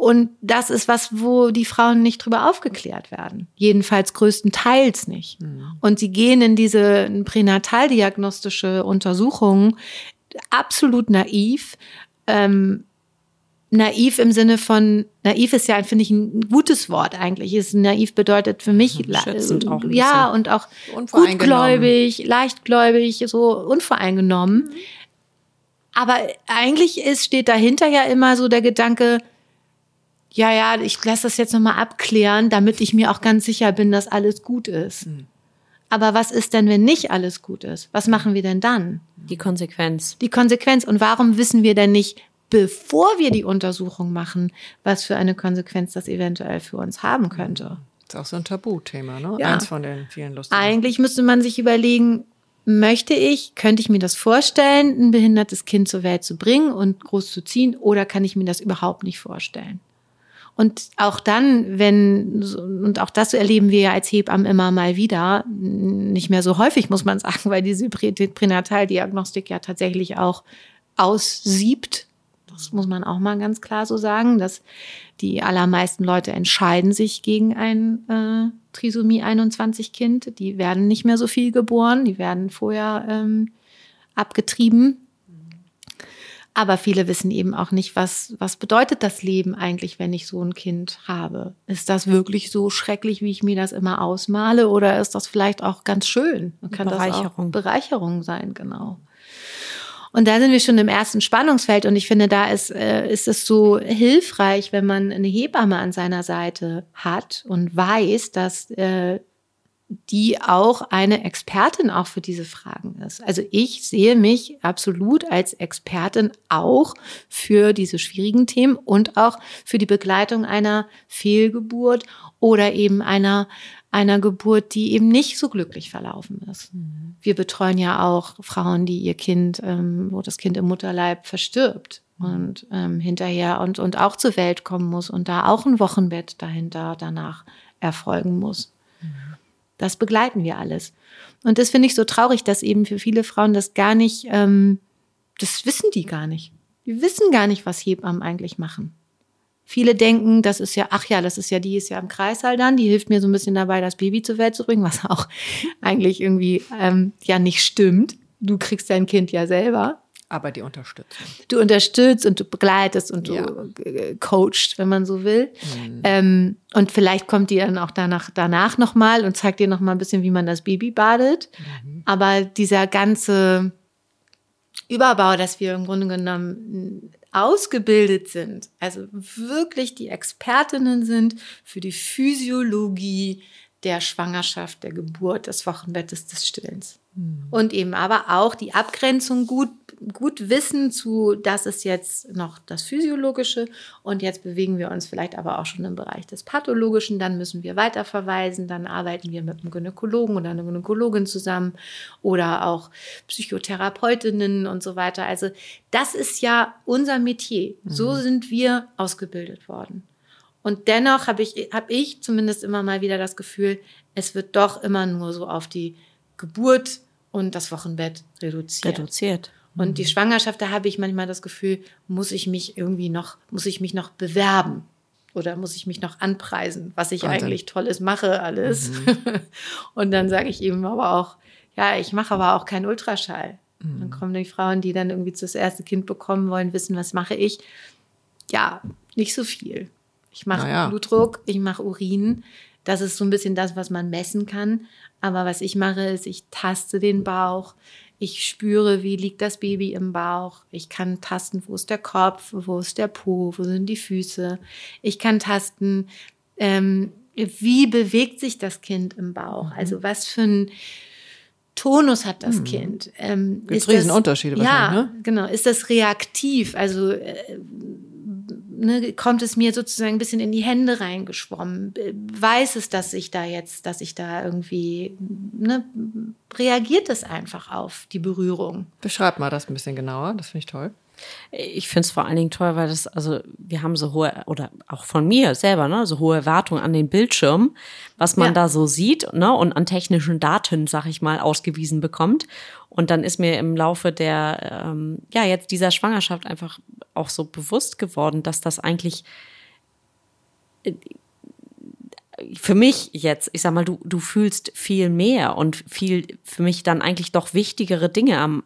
Und das ist was, wo die Frauen nicht drüber aufgeklärt werden. Jedenfalls größtenteils nicht. Mhm. Und sie gehen in diese pränataldiagnostische Untersuchung absolut naiv. Ähm, naiv im Sinne von, naiv ist ja, finde ich, ein gutes Wort eigentlich. Ist, naiv bedeutet für mich, mhm, Schätzend auch ja, und auch gutgläubig, leichtgläubig, so unvoreingenommen. Mhm. Aber eigentlich ist, steht dahinter ja immer so der Gedanke, ja, ja, ich lasse das jetzt nochmal abklären, damit ich mir auch ganz sicher bin, dass alles gut ist. Mhm. Aber was ist denn, wenn nicht alles gut ist? Was machen wir denn dann? Die Konsequenz. Die Konsequenz. Und warum wissen wir denn nicht, bevor wir die Untersuchung machen, was für eine Konsequenz das eventuell für uns haben könnte. Das ist auch so ein Tabuthema, ne? Ja. Eins von den vielen lustigen. Eigentlich müsste man sich überlegen, möchte ich, könnte ich mir das vorstellen, ein behindertes Kind zur Welt zu bringen und groß zu ziehen, oder kann ich mir das überhaupt nicht vorstellen? Und auch dann, wenn, und auch das erleben wir ja als Hebammen immer mal wieder, nicht mehr so häufig, muss man sagen, weil diese Pränataldiagnostik ja tatsächlich auch aussiebt, das muss man auch mal ganz klar so sagen, dass die allermeisten Leute entscheiden sich gegen ein äh, Trisomie 21 Kind. Die werden nicht mehr so viel geboren, die werden vorher ähm, abgetrieben. Aber viele wissen eben auch nicht, was, was bedeutet das Leben eigentlich, wenn ich so ein Kind habe? Ist das wirklich so schrecklich, wie ich mir das immer ausmale? Oder ist das vielleicht auch ganz schön? Kann Bereicherung. das auch Bereicherung sein, genau. Und da sind wir schon im ersten Spannungsfeld und ich finde, da ist, äh, ist es so hilfreich, wenn man eine Hebamme an seiner Seite hat und weiß, dass äh, die auch eine Expertin auch für diese Fragen ist. Also ich sehe mich absolut als Expertin auch für diese schwierigen Themen und auch für die Begleitung einer Fehlgeburt oder eben einer einer Geburt, die eben nicht so glücklich verlaufen ist. Mhm. Wir betreuen ja auch Frauen, die ihr Kind, ähm, wo das Kind im Mutterleib verstirbt mhm. und ähm, hinterher und, und auch zur Welt kommen muss und da auch ein Wochenbett dahinter danach erfolgen muss. Das begleiten wir alles. Und das finde ich so traurig, dass eben für viele Frauen das gar nicht, ähm, das wissen die gar nicht. Die wissen gar nicht, was Hebammen eigentlich machen. Viele denken, das ist ja, ach ja, das ist ja, die ist ja im Kreissaal dann, die hilft mir so ein bisschen dabei, das Baby zur Welt zu bringen, was auch eigentlich irgendwie ähm, ja nicht stimmt. Du kriegst dein Kind ja selber. Aber die unterstützt. Du unterstützt und du begleitest und du ja. coachst, wenn man so will. Mhm. Ähm, und vielleicht kommt die dann auch danach, danach nochmal und zeigt dir nochmal ein bisschen, wie man das Baby badet. Mhm. Aber dieser ganze Überbau, dass wir im Grunde genommen ausgebildet sind, also wirklich die Expertinnen sind für die Physiologie der Schwangerschaft, der Geburt, des Wochenbettes, des Stillens. Mhm. Und eben aber auch die Abgrenzung gut gut wissen zu, das ist jetzt noch das Physiologische und jetzt bewegen wir uns vielleicht aber auch schon im Bereich des Pathologischen, dann müssen wir weiterverweisen, dann arbeiten wir mit einem Gynäkologen oder einer Gynäkologin zusammen oder auch Psychotherapeutinnen und so weiter. Also das ist ja unser Metier. So mhm. sind wir ausgebildet worden. Und dennoch habe ich, hab ich zumindest immer mal wieder das Gefühl, es wird doch immer nur so auf die Geburt und das Wochenbett reduziert. Reduziert. Und die Schwangerschaft, da habe ich manchmal das Gefühl, muss ich mich irgendwie noch, muss ich mich noch bewerben oder muss ich mich noch anpreisen, was ich Wahnsinn. eigentlich Tolles mache, alles. Mhm. Und dann sage ich eben aber auch, ja, ich mache aber auch keinen Ultraschall. Mhm. Dann kommen die Frauen, die dann irgendwie das erste Kind bekommen wollen, wissen, was mache ich? Ja, nicht so viel. Ich mache naja. Blutdruck, ich mache Urin. Das ist so ein bisschen das, was man messen kann. Aber was ich mache, ist, ich taste den Bauch, ich spüre, wie liegt das Baby im Bauch. Ich kann tasten, wo ist der Kopf, wo ist der Po, wo sind die Füße. Ich kann tasten, ähm, wie bewegt sich das Kind im Bauch? Mhm. Also was für ein Tonus hat das mhm. Kind? Ähm, Gibt Riesenunterschiede wahrscheinlich, ja, ne? genau. Ist das reaktiv? Also äh, ne, kommt es mir sozusagen ein bisschen in die Hände reingeschwommen? Weiß es, dass ich da jetzt, dass ich da irgendwie, ne, reagiert es einfach auf die Berührung? Beschreib mal das ein bisschen genauer, das finde ich toll. Ich finde es vor allen Dingen toll, weil das, also wir haben so hohe, oder auch von mir selber, ne, so hohe Erwartungen an den Bildschirm, was man ja. da so sieht, ne, und an technischen Daten, sag ich mal, ausgewiesen bekommt. Und dann ist mir im Laufe der, ähm, ja, jetzt dieser Schwangerschaft einfach auch so bewusst geworden, dass das eigentlich äh, für mich jetzt, ich sag mal, du, du fühlst viel mehr und viel für mich dann eigentlich doch wichtigere Dinge am,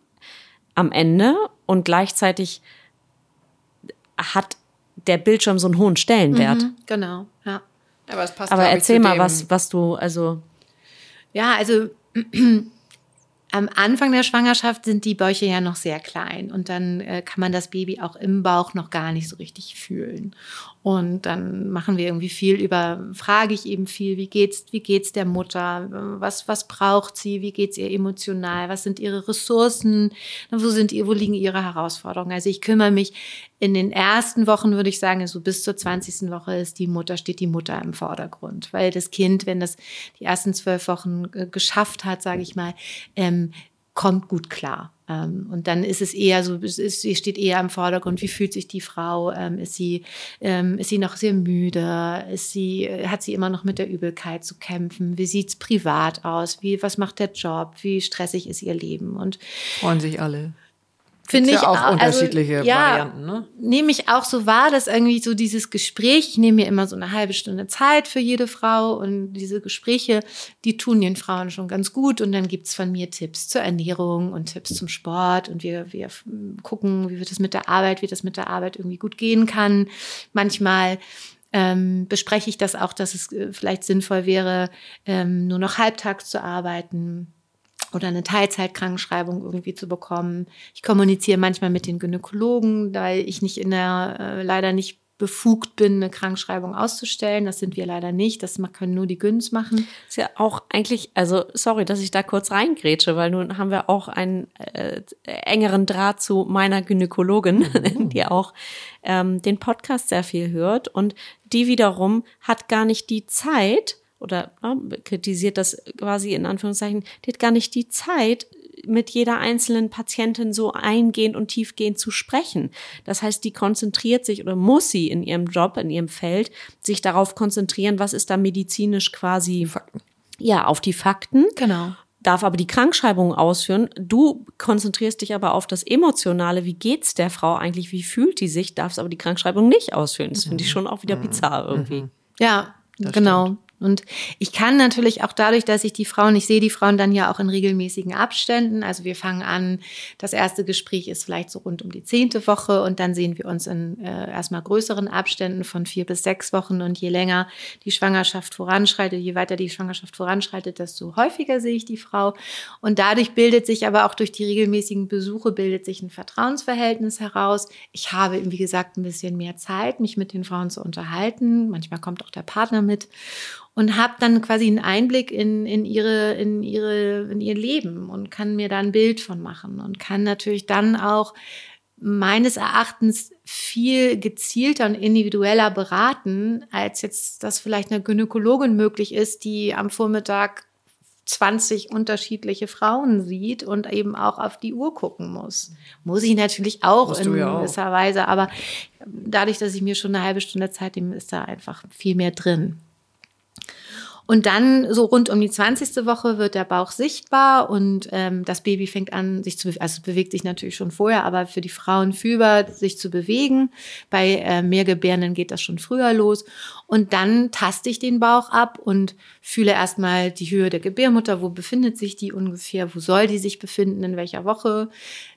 am Ende und gleichzeitig hat der Bildschirm so einen hohen Stellenwert. Mhm, genau, ja. Aber, es passt, Aber erzähl mal, was, was du, also. Ja, also am Anfang der Schwangerschaft sind die Bäuche ja noch sehr klein und dann äh, kann man das Baby auch im Bauch noch gar nicht so richtig fühlen. Und dann machen wir irgendwie viel über, frage ich eben viel, wie geht's, wie geht's der Mutter? Was, was braucht sie? Wie geht's ihr emotional? Was sind ihre Ressourcen? Wo sind ihr, wo liegen ihre Herausforderungen? Also ich kümmere mich in den ersten Wochen, würde ich sagen, so bis zur 20. Woche ist die Mutter, steht die Mutter im Vordergrund. Weil das Kind, wenn das die ersten zwölf Wochen äh, geschafft hat, sage ich mal, ähm, kommt gut klar. Ähm, und dann ist es eher so, es sie steht eher im Vordergrund, wie fühlt sich die Frau? Ähm, ist sie, ähm, ist sie noch sehr müde? Ist sie, hat sie immer noch mit der Übelkeit zu kämpfen? Wie sieht's privat aus? Wie, was macht der Job? Wie stressig ist ihr Leben? Und freuen sich alle. Finde ich ja auch also, unterschiedliche ja, Varianten, ne? Nehme ich auch so wahr, dass irgendwie so dieses Gespräch, ich nehme mir immer so eine halbe Stunde Zeit für jede Frau und diese Gespräche, die tun den Frauen schon ganz gut und dann gibt's von mir Tipps zur Ernährung und Tipps zum Sport und wir, wir gucken, wie wird es mit der Arbeit, wie das mit der Arbeit irgendwie gut gehen kann. Manchmal ähm, bespreche ich das auch, dass es äh, vielleicht sinnvoll wäre, ähm, nur noch halbtags zu arbeiten oder eine Teilzeitkrankenschreibung irgendwie zu bekommen. Ich kommuniziere manchmal mit den Gynäkologen, da ich nicht in der, äh, leider nicht befugt bin, eine Krankschreibung auszustellen. Das sind wir leider nicht. Das können nur die Güns machen. Ist ja auch eigentlich, also sorry, dass ich da kurz reingrätsche, weil nun haben wir auch einen äh, engeren Draht zu meiner Gynäkologin, mhm. die auch ähm, den Podcast sehr viel hört und die wiederum hat gar nicht die Zeit, oder ja, kritisiert das quasi in Anführungszeichen, die hat gar nicht die Zeit, mit jeder einzelnen Patientin so eingehend und tiefgehend zu sprechen. Das heißt, die konzentriert sich oder muss sie in ihrem Job, in ihrem Feld, sich darauf konzentrieren, was ist da medizinisch quasi. Fakten. Ja, auf die Fakten. Genau darf aber die Krankschreibung ausführen. Du konzentrierst dich aber auf das Emotionale. Wie geht's der Frau eigentlich? Wie fühlt die sich? Darfst aber die Krankschreibung nicht ausführen. Das finde ich schon auch wieder mhm. bizarr irgendwie. Mhm. Ja, das genau. Stimmt. Und ich kann natürlich auch dadurch, dass ich die Frauen, ich sehe die Frauen dann ja auch in regelmäßigen Abständen. Also wir fangen an, das erste Gespräch ist vielleicht so rund um die zehnte Woche und dann sehen wir uns in äh, erstmal größeren Abständen von vier bis sechs Wochen. Und je länger die Schwangerschaft voranschreitet, je weiter die Schwangerschaft voranschreitet, desto häufiger sehe ich die Frau. Und dadurch bildet sich aber auch durch die regelmäßigen Besuche bildet sich ein Vertrauensverhältnis heraus. Ich habe, wie gesagt, ein bisschen mehr Zeit, mich mit den Frauen zu unterhalten. Manchmal kommt auch der Partner mit und habe dann quasi einen Einblick in, in ihre in ihre in ihr Leben und kann mir da ein Bild von machen und kann natürlich dann auch meines Erachtens viel gezielter und individueller beraten, als jetzt das vielleicht einer Gynäkologin möglich ist, die am Vormittag 20 unterschiedliche Frauen sieht und eben auch auf die Uhr gucken muss. Muss ich natürlich auch Musst in ja gewisser auch. Weise, aber dadurch, dass ich mir schon eine halbe Stunde Zeit nehme, ist da einfach viel mehr drin. Und dann so rund um die 20. Woche wird der Bauch sichtbar und ähm, das Baby fängt an, sich zu bewegen. Also bewegt sich natürlich schon vorher, aber für die Frauen fühlbar, sich zu bewegen. Bei äh, Mehrgebärenden geht das schon früher los. Und dann taste ich den Bauch ab und fühle erstmal die Höhe der Gebärmutter. Wo befindet sich die ungefähr? Wo soll die sich befinden? In welcher Woche?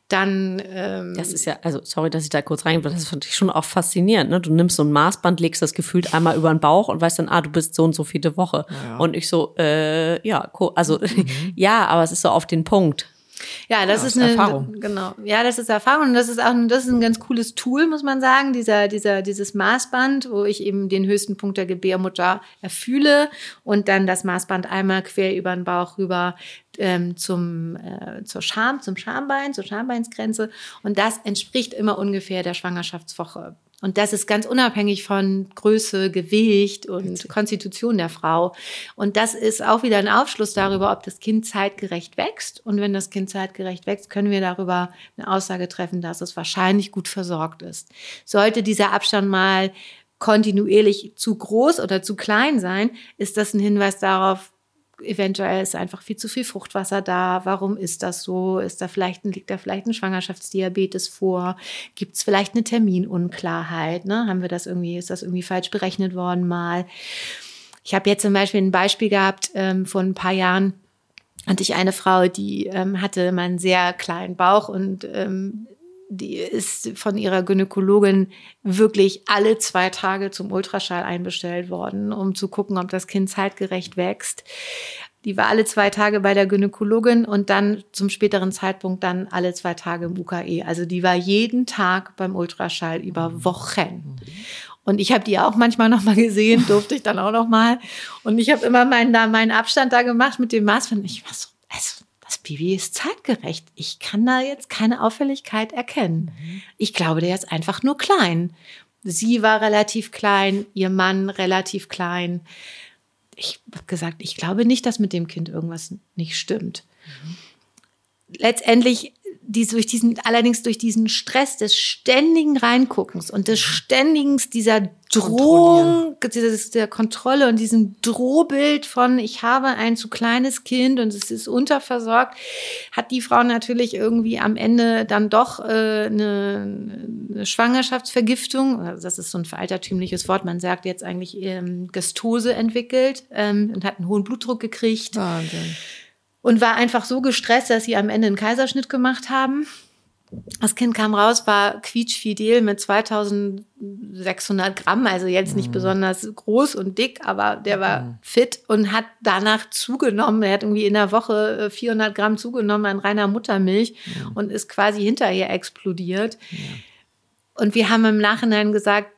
Dann. Ähm, das ist ja, also sorry, dass ich da kurz rein, das ist natürlich schon auch faszinierend. Ne? Du nimmst so ein Maßband, legst das gefühlt einmal über den Bauch und weißt dann, ah, du bist so und so viele Woche. Ja. Und ich so, äh, ja, also mhm. ja, aber es ist so auf den Punkt. Ja, das Ja, ist ist eine Erfahrung. genau. Ja, das ist Erfahrung und das ist auch ein, das ist ein ganz cooles Tool, muss man sagen, dieser dieser dieses Maßband, wo ich eben den höchsten Punkt der Gebärmutter erfühle und dann das Maßband einmal quer über den Bauch rüber ähm, zum äh, zur Scham, zum Schambein, zur Schambeinsgrenze und das entspricht immer ungefähr der Schwangerschaftswoche. Und das ist ganz unabhängig von Größe, Gewicht und Konstitution der Frau. Und das ist auch wieder ein Aufschluss darüber, ob das Kind zeitgerecht wächst. Und wenn das Kind zeitgerecht wächst, können wir darüber eine Aussage treffen, dass es wahrscheinlich gut versorgt ist. Sollte dieser Abstand mal kontinuierlich zu groß oder zu klein sein, ist das ein Hinweis darauf, eventuell ist einfach viel zu viel Fruchtwasser da. Warum ist das so? Ist da vielleicht liegt da vielleicht ein Schwangerschaftsdiabetes vor? Gibt es vielleicht eine Terminunklarheit? Ne? Haben wir das irgendwie, ist das irgendwie falsch berechnet worden mal? Ich habe jetzt zum Beispiel ein Beispiel gehabt ähm, vor ein paar Jahren hatte ich eine Frau, die ähm, hatte mal einen sehr kleinen Bauch und ähm, die ist von ihrer Gynäkologin wirklich alle zwei Tage zum Ultraschall einbestellt worden, um zu gucken, ob das Kind zeitgerecht wächst. Die war alle zwei Tage bei der Gynäkologin und dann zum späteren Zeitpunkt dann alle zwei Tage im UKE. Also die war jeden Tag beim Ultraschall über Wochen. Und ich habe die auch manchmal noch mal gesehen, durfte ich dann auch noch mal. Und ich habe immer meinen, meinen Abstand da gemacht mit dem Maßband. Ich war so, also, das Baby ist zeitgerecht. Ich kann da jetzt keine Auffälligkeit erkennen. Ich glaube, der ist einfach nur klein. Sie war relativ klein, ihr Mann relativ klein. Ich habe gesagt, ich glaube nicht, dass mit dem Kind irgendwas nicht stimmt. Letztendlich die, durch diesen, allerdings durch diesen Stress des ständigen Reinguckens und des ständigen dieser Drohung, dieses, der Kontrolle und diesem Drohbild von, ich habe ein zu kleines Kind und es ist unterversorgt, hat die Frau natürlich irgendwie am Ende dann doch äh, eine, eine Schwangerschaftsvergiftung, also das ist so ein altertümliches Wort, man sagt jetzt eigentlich ähm, Gestose entwickelt ähm, und hat einen hohen Blutdruck gekriegt. Wahnsinn. Und war einfach so gestresst, dass sie am Ende einen Kaiserschnitt gemacht haben. Das Kind kam raus, war quietschfidel mit 2600 Gramm, also jetzt nicht besonders groß und dick, aber der war fit und hat danach zugenommen. Er hat irgendwie in der Woche äh, 400 Gramm zugenommen an reiner Muttermilch und ist quasi hinterher explodiert. Und wir haben im Nachhinein gesagt,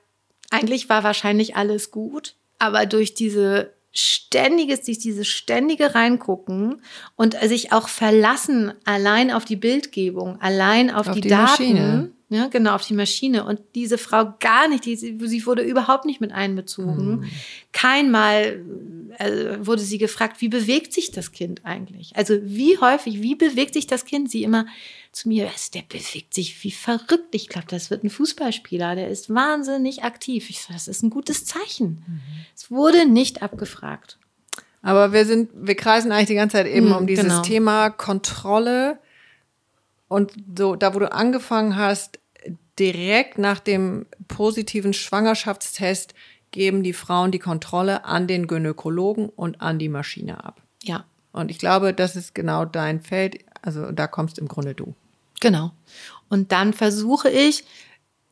eigentlich war wahrscheinlich alles gut, aber durch diese ständiges, dieses ständige Reingucken und sich auch verlassen allein auf die Bildgebung, allein auf, Auf die, die Daten. Maschine. Ja, genau, auf die Maschine. Und diese Frau gar nicht, die, sie wurde überhaupt nicht mit einbezogen. Kein Mal äh, wurde sie gefragt, wie bewegt sich das Kind eigentlich? Also wie häufig, wie bewegt sich das Kind? Sie immer zu mir, "Was, der bewegt sich wie verrückt. Ich glaube, das wird ein Fußballspieler, der ist wahnsinnig aktiv. Ich sage, das ist ein gutes Zeichen. Es wurde nicht abgefragt. Aber wir sind, wir kreisen eigentlich die ganze Zeit eben Hm, um dieses genau. Thema Kontrolle. Und so, da wo du angefangen hast, direkt nach dem positiven Schwangerschaftstest geben die Frauen die Kontrolle an den Gynäkologen und an die Maschine ab. Ja, Und ich glaube, das ist genau dein Feld. Also da kommst im Grunde du. genau. Und dann versuche ich,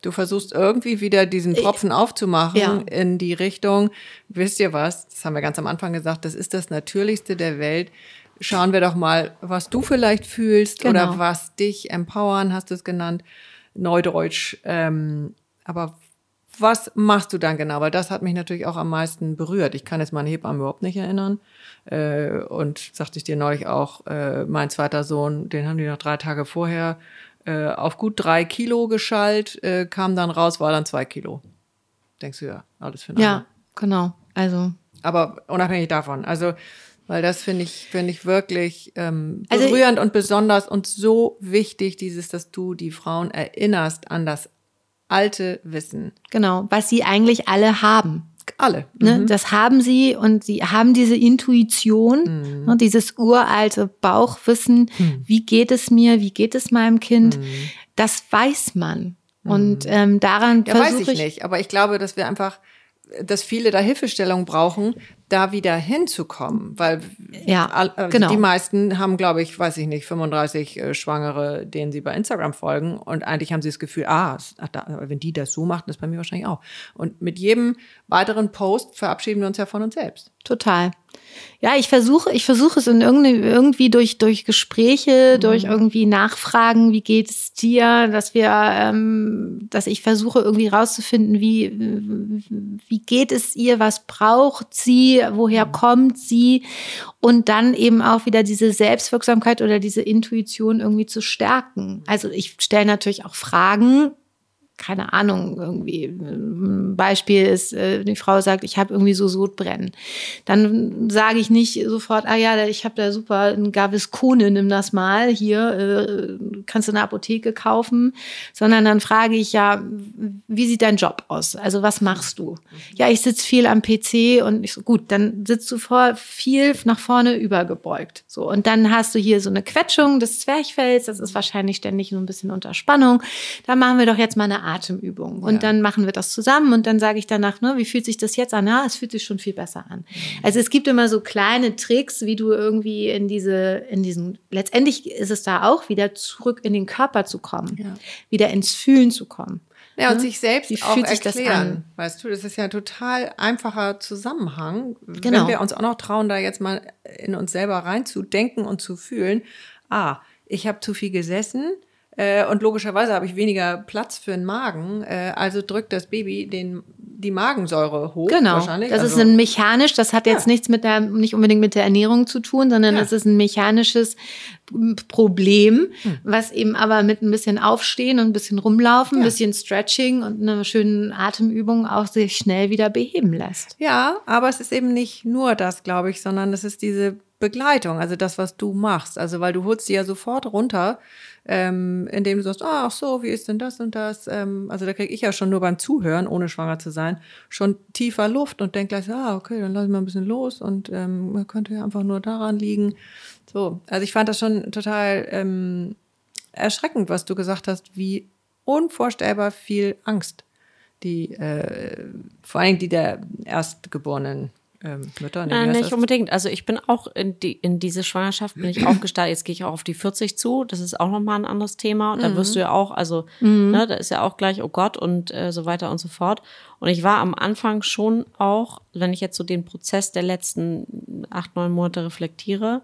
Du versuchst irgendwie wieder diesen Tropfen aufzumachen ja. in die Richtung, wisst ihr was, das haben wir ganz am Anfang gesagt, das ist das Natürlichste der Welt. Schauen wir doch mal, was du vielleicht fühlst Genau. oder was dich empowern, hast du es genannt, Neudeutsch. Ähm, aber was machst du dann genau? Weil das hat mich natürlich auch am meisten berührt. Ich kann jetzt meine Hebamme überhaupt nicht erinnern. Äh, und sagte ich dir neulich auch, äh, mein zweiter Sohn, den haben die noch drei Tage vorher äh, auf gut drei Kilo geschallt, äh, kam dann raus, war dann zwei Kilo. Denkst du ja, alles für den ja, Armen. genau. Also Aber unabhängig davon, also weil das finde ich finde ich wirklich ähm, Also- berührend und besonders und so wichtig, dieses, dass du die Frauen erinnerst an das alte Wissen. Genau, was sie eigentlich alle haben. Alle. Ne? Das haben sie und sie haben diese Intuition, ne? dieses uralte Bauchwissen, wie geht es mir, wie geht es meinem Kind, das weiß man. Und ähm, daran Ja, weiß versuche ich nicht. Aber ich glaube, dass wir einfach, dass viele da Hilfestellung brauchen, da wieder hinzukommen, weil Ja, all- also genau. die meisten haben, glaube ich, weiß ich nicht, 35 äh, Schwangere, denen sie bei Instagram folgen und eigentlich haben sie das Gefühl, ah, ach, da, wenn die das so macht, das bei mir wahrscheinlich auch. Und mit jedem weiteren Post verabschieden wir uns ja von uns selbst. Total. Ja, ich versuche, ich versuche es in irgendwie, irgendwie durch, durch Gespräche, durch irgendwie Nachfragen, wie geht es dir, dass wir, ähm, dass ich versuche irgendwie rauszufinden, wie, wie geht es ihr, was braucht sie, woher kommt sie und dann eben auch wieder diese Selbstwirksamkeit oder diese Intuition irgendwie zu stärken. Also ich stelle natürlich auch Fragen, keine Ahnung, irgendwie. Ein Beispiel ist, äh, die Frau sagt, ich habe irgendwie so Sodbrennen. Dann sage ich nicht sofort, ah ja, ich habe da super ein Gaviscone, nimm das mal hier, äh, kannst du in der Apotheke kaufen, sondern dann frage ich ja, wie sieht dein Job aus? Also was machst du? Ja, ich sitze viel am PC und ich so, gut, dann sitzt du vor viel nach vorne übergebeugt. So und dann hast du hier so eine Quetschung des Zwerchfells, das ist wahrscheinlich ständig so ein bisschen unter Spannung. Da machen wir doch jetzt mal eine Atemübung und Ja. dann machen wir das zusammen und dann sage ich danach, ne, wie fühlt sich das jetzt an? Ja, es fühlt sich schon viel besser an. Also es gibt immer so kleine Tricks, wie du irgendwie in diese, in diesen, letztendlich ist es da auch wieder zurück in den Körper zu kommen, Ja. wieder ins Fühlen zu kommen. Ja, und Ne? sich selbst Wie auch fühlt sich das erklären. an? Weißt du, das ist ja ein total einfacher Zusammenhang. Wenn Genau. wir uns auch noch trauen, da jetzt mal in uns selber reinzudenken und zu fühlen, ah, ich habe zu viel gesessen äh, und logischerweise habe ich weniger Platz für den Magen, äh, also drückt das Baby den, die Magensäure hoch. Genau. Wahrscheinlich. Das also, ist ein mechanisch, das hat jetzt Ja. nichts mit der, nicht unbedingt mit der Ernährung zu tun, sondern Ja. es ist ein mechanisches Problem, Hm. was eben aber mit ein bisschen Aufstehen und ein bisschen rumlaufen, ein Ja. bisschen Stretching und einer schönen Atemübung auch sich schnell wieder beheben lässt. Ja, aber es ist eben nicht nur das, glaube ich, sondern es ist diese Begleitung, also das, was du machst. Also, weil du holst sie ja sofort runter, ähm, indem du sagst, ah, ach so, wie ist denn das und das? Ähm, also da kriege ich ja schon nur beim Zuhören, ohne schwanger zu sein, schon tiefer Luft und denk gleich, ah, okay, dann lass ich mal ein bisschen los und ähm, man könnte ja einfach nur daran liegen. So, also ich fand das schon total ähm, erschreckend, was du gesagt hast, wie unvorstellbar viel Angst die äh, vor allem die der erstgeborenen ähm, Mütter. nee, wie Äh, nicht unbedingt. Also ich bin auch in, die, in diese Schwangerschaft bin ich auch gestartet. Jetzt gehe ich auch auf die 40 zu. Das ist auch nochmal ein anderes Thema. Da wirst du ja auch, also ne, da ist ja auch gleich, oh Gott und äh, so weiter und so fort. Und ich war am Anfang schon auch, wenn ich jetzt so den Prozess der letzten acht, neun Monate reflektiere,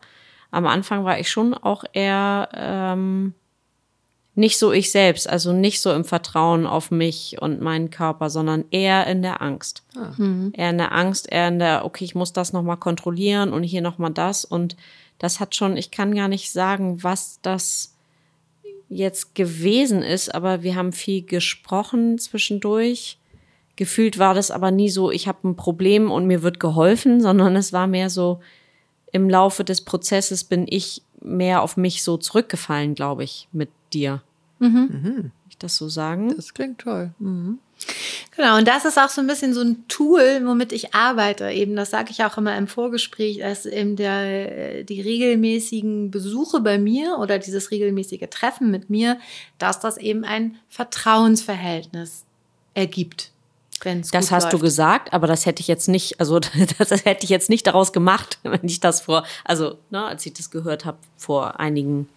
am Anfang war ich schon auch eher ähm, nicht so ich selbst, also nicht so im Vertrauen auf mich und meinen Körper, sondern eher in der Angst. Eher in der Angst, eher in der, okay, ich muss das nochmal kontrollieren und hier nochmal das. Und das hat schon, ich kann gar nicht sagen, was das jetzt gewesen ist, aber wir haben viel gesprochen zwischendurch. Gefühlt war das aber nie so, ich habe ein Problem und mir wird geholfen, sondern es war mehr so, im Laufe des Prozesses bin ich mehr auf mich so zurückgefallen, glaube ich, mit dir. Kann ich das so sagen? Das klingt toll. Mhm. Genau, und das ist auch so ein bisschen so ein Tool, womit ich arbeite. Eben, das sage ich auch immer im Vorgespräch, dass eben der, die regelmäßigen Besuche bei mir oder dieses regelmäßige Treffen mit mir, dass das eben ein Vertrauensverhältnis ergibt. wenn's Das gut hast du läuft. gesagt, aber das hätte ich jetzt nicht, also das hätte ich jetzt nicht daraus gemacht, wenn ich das vor, also ne, als ich das gehört habe vor einigen,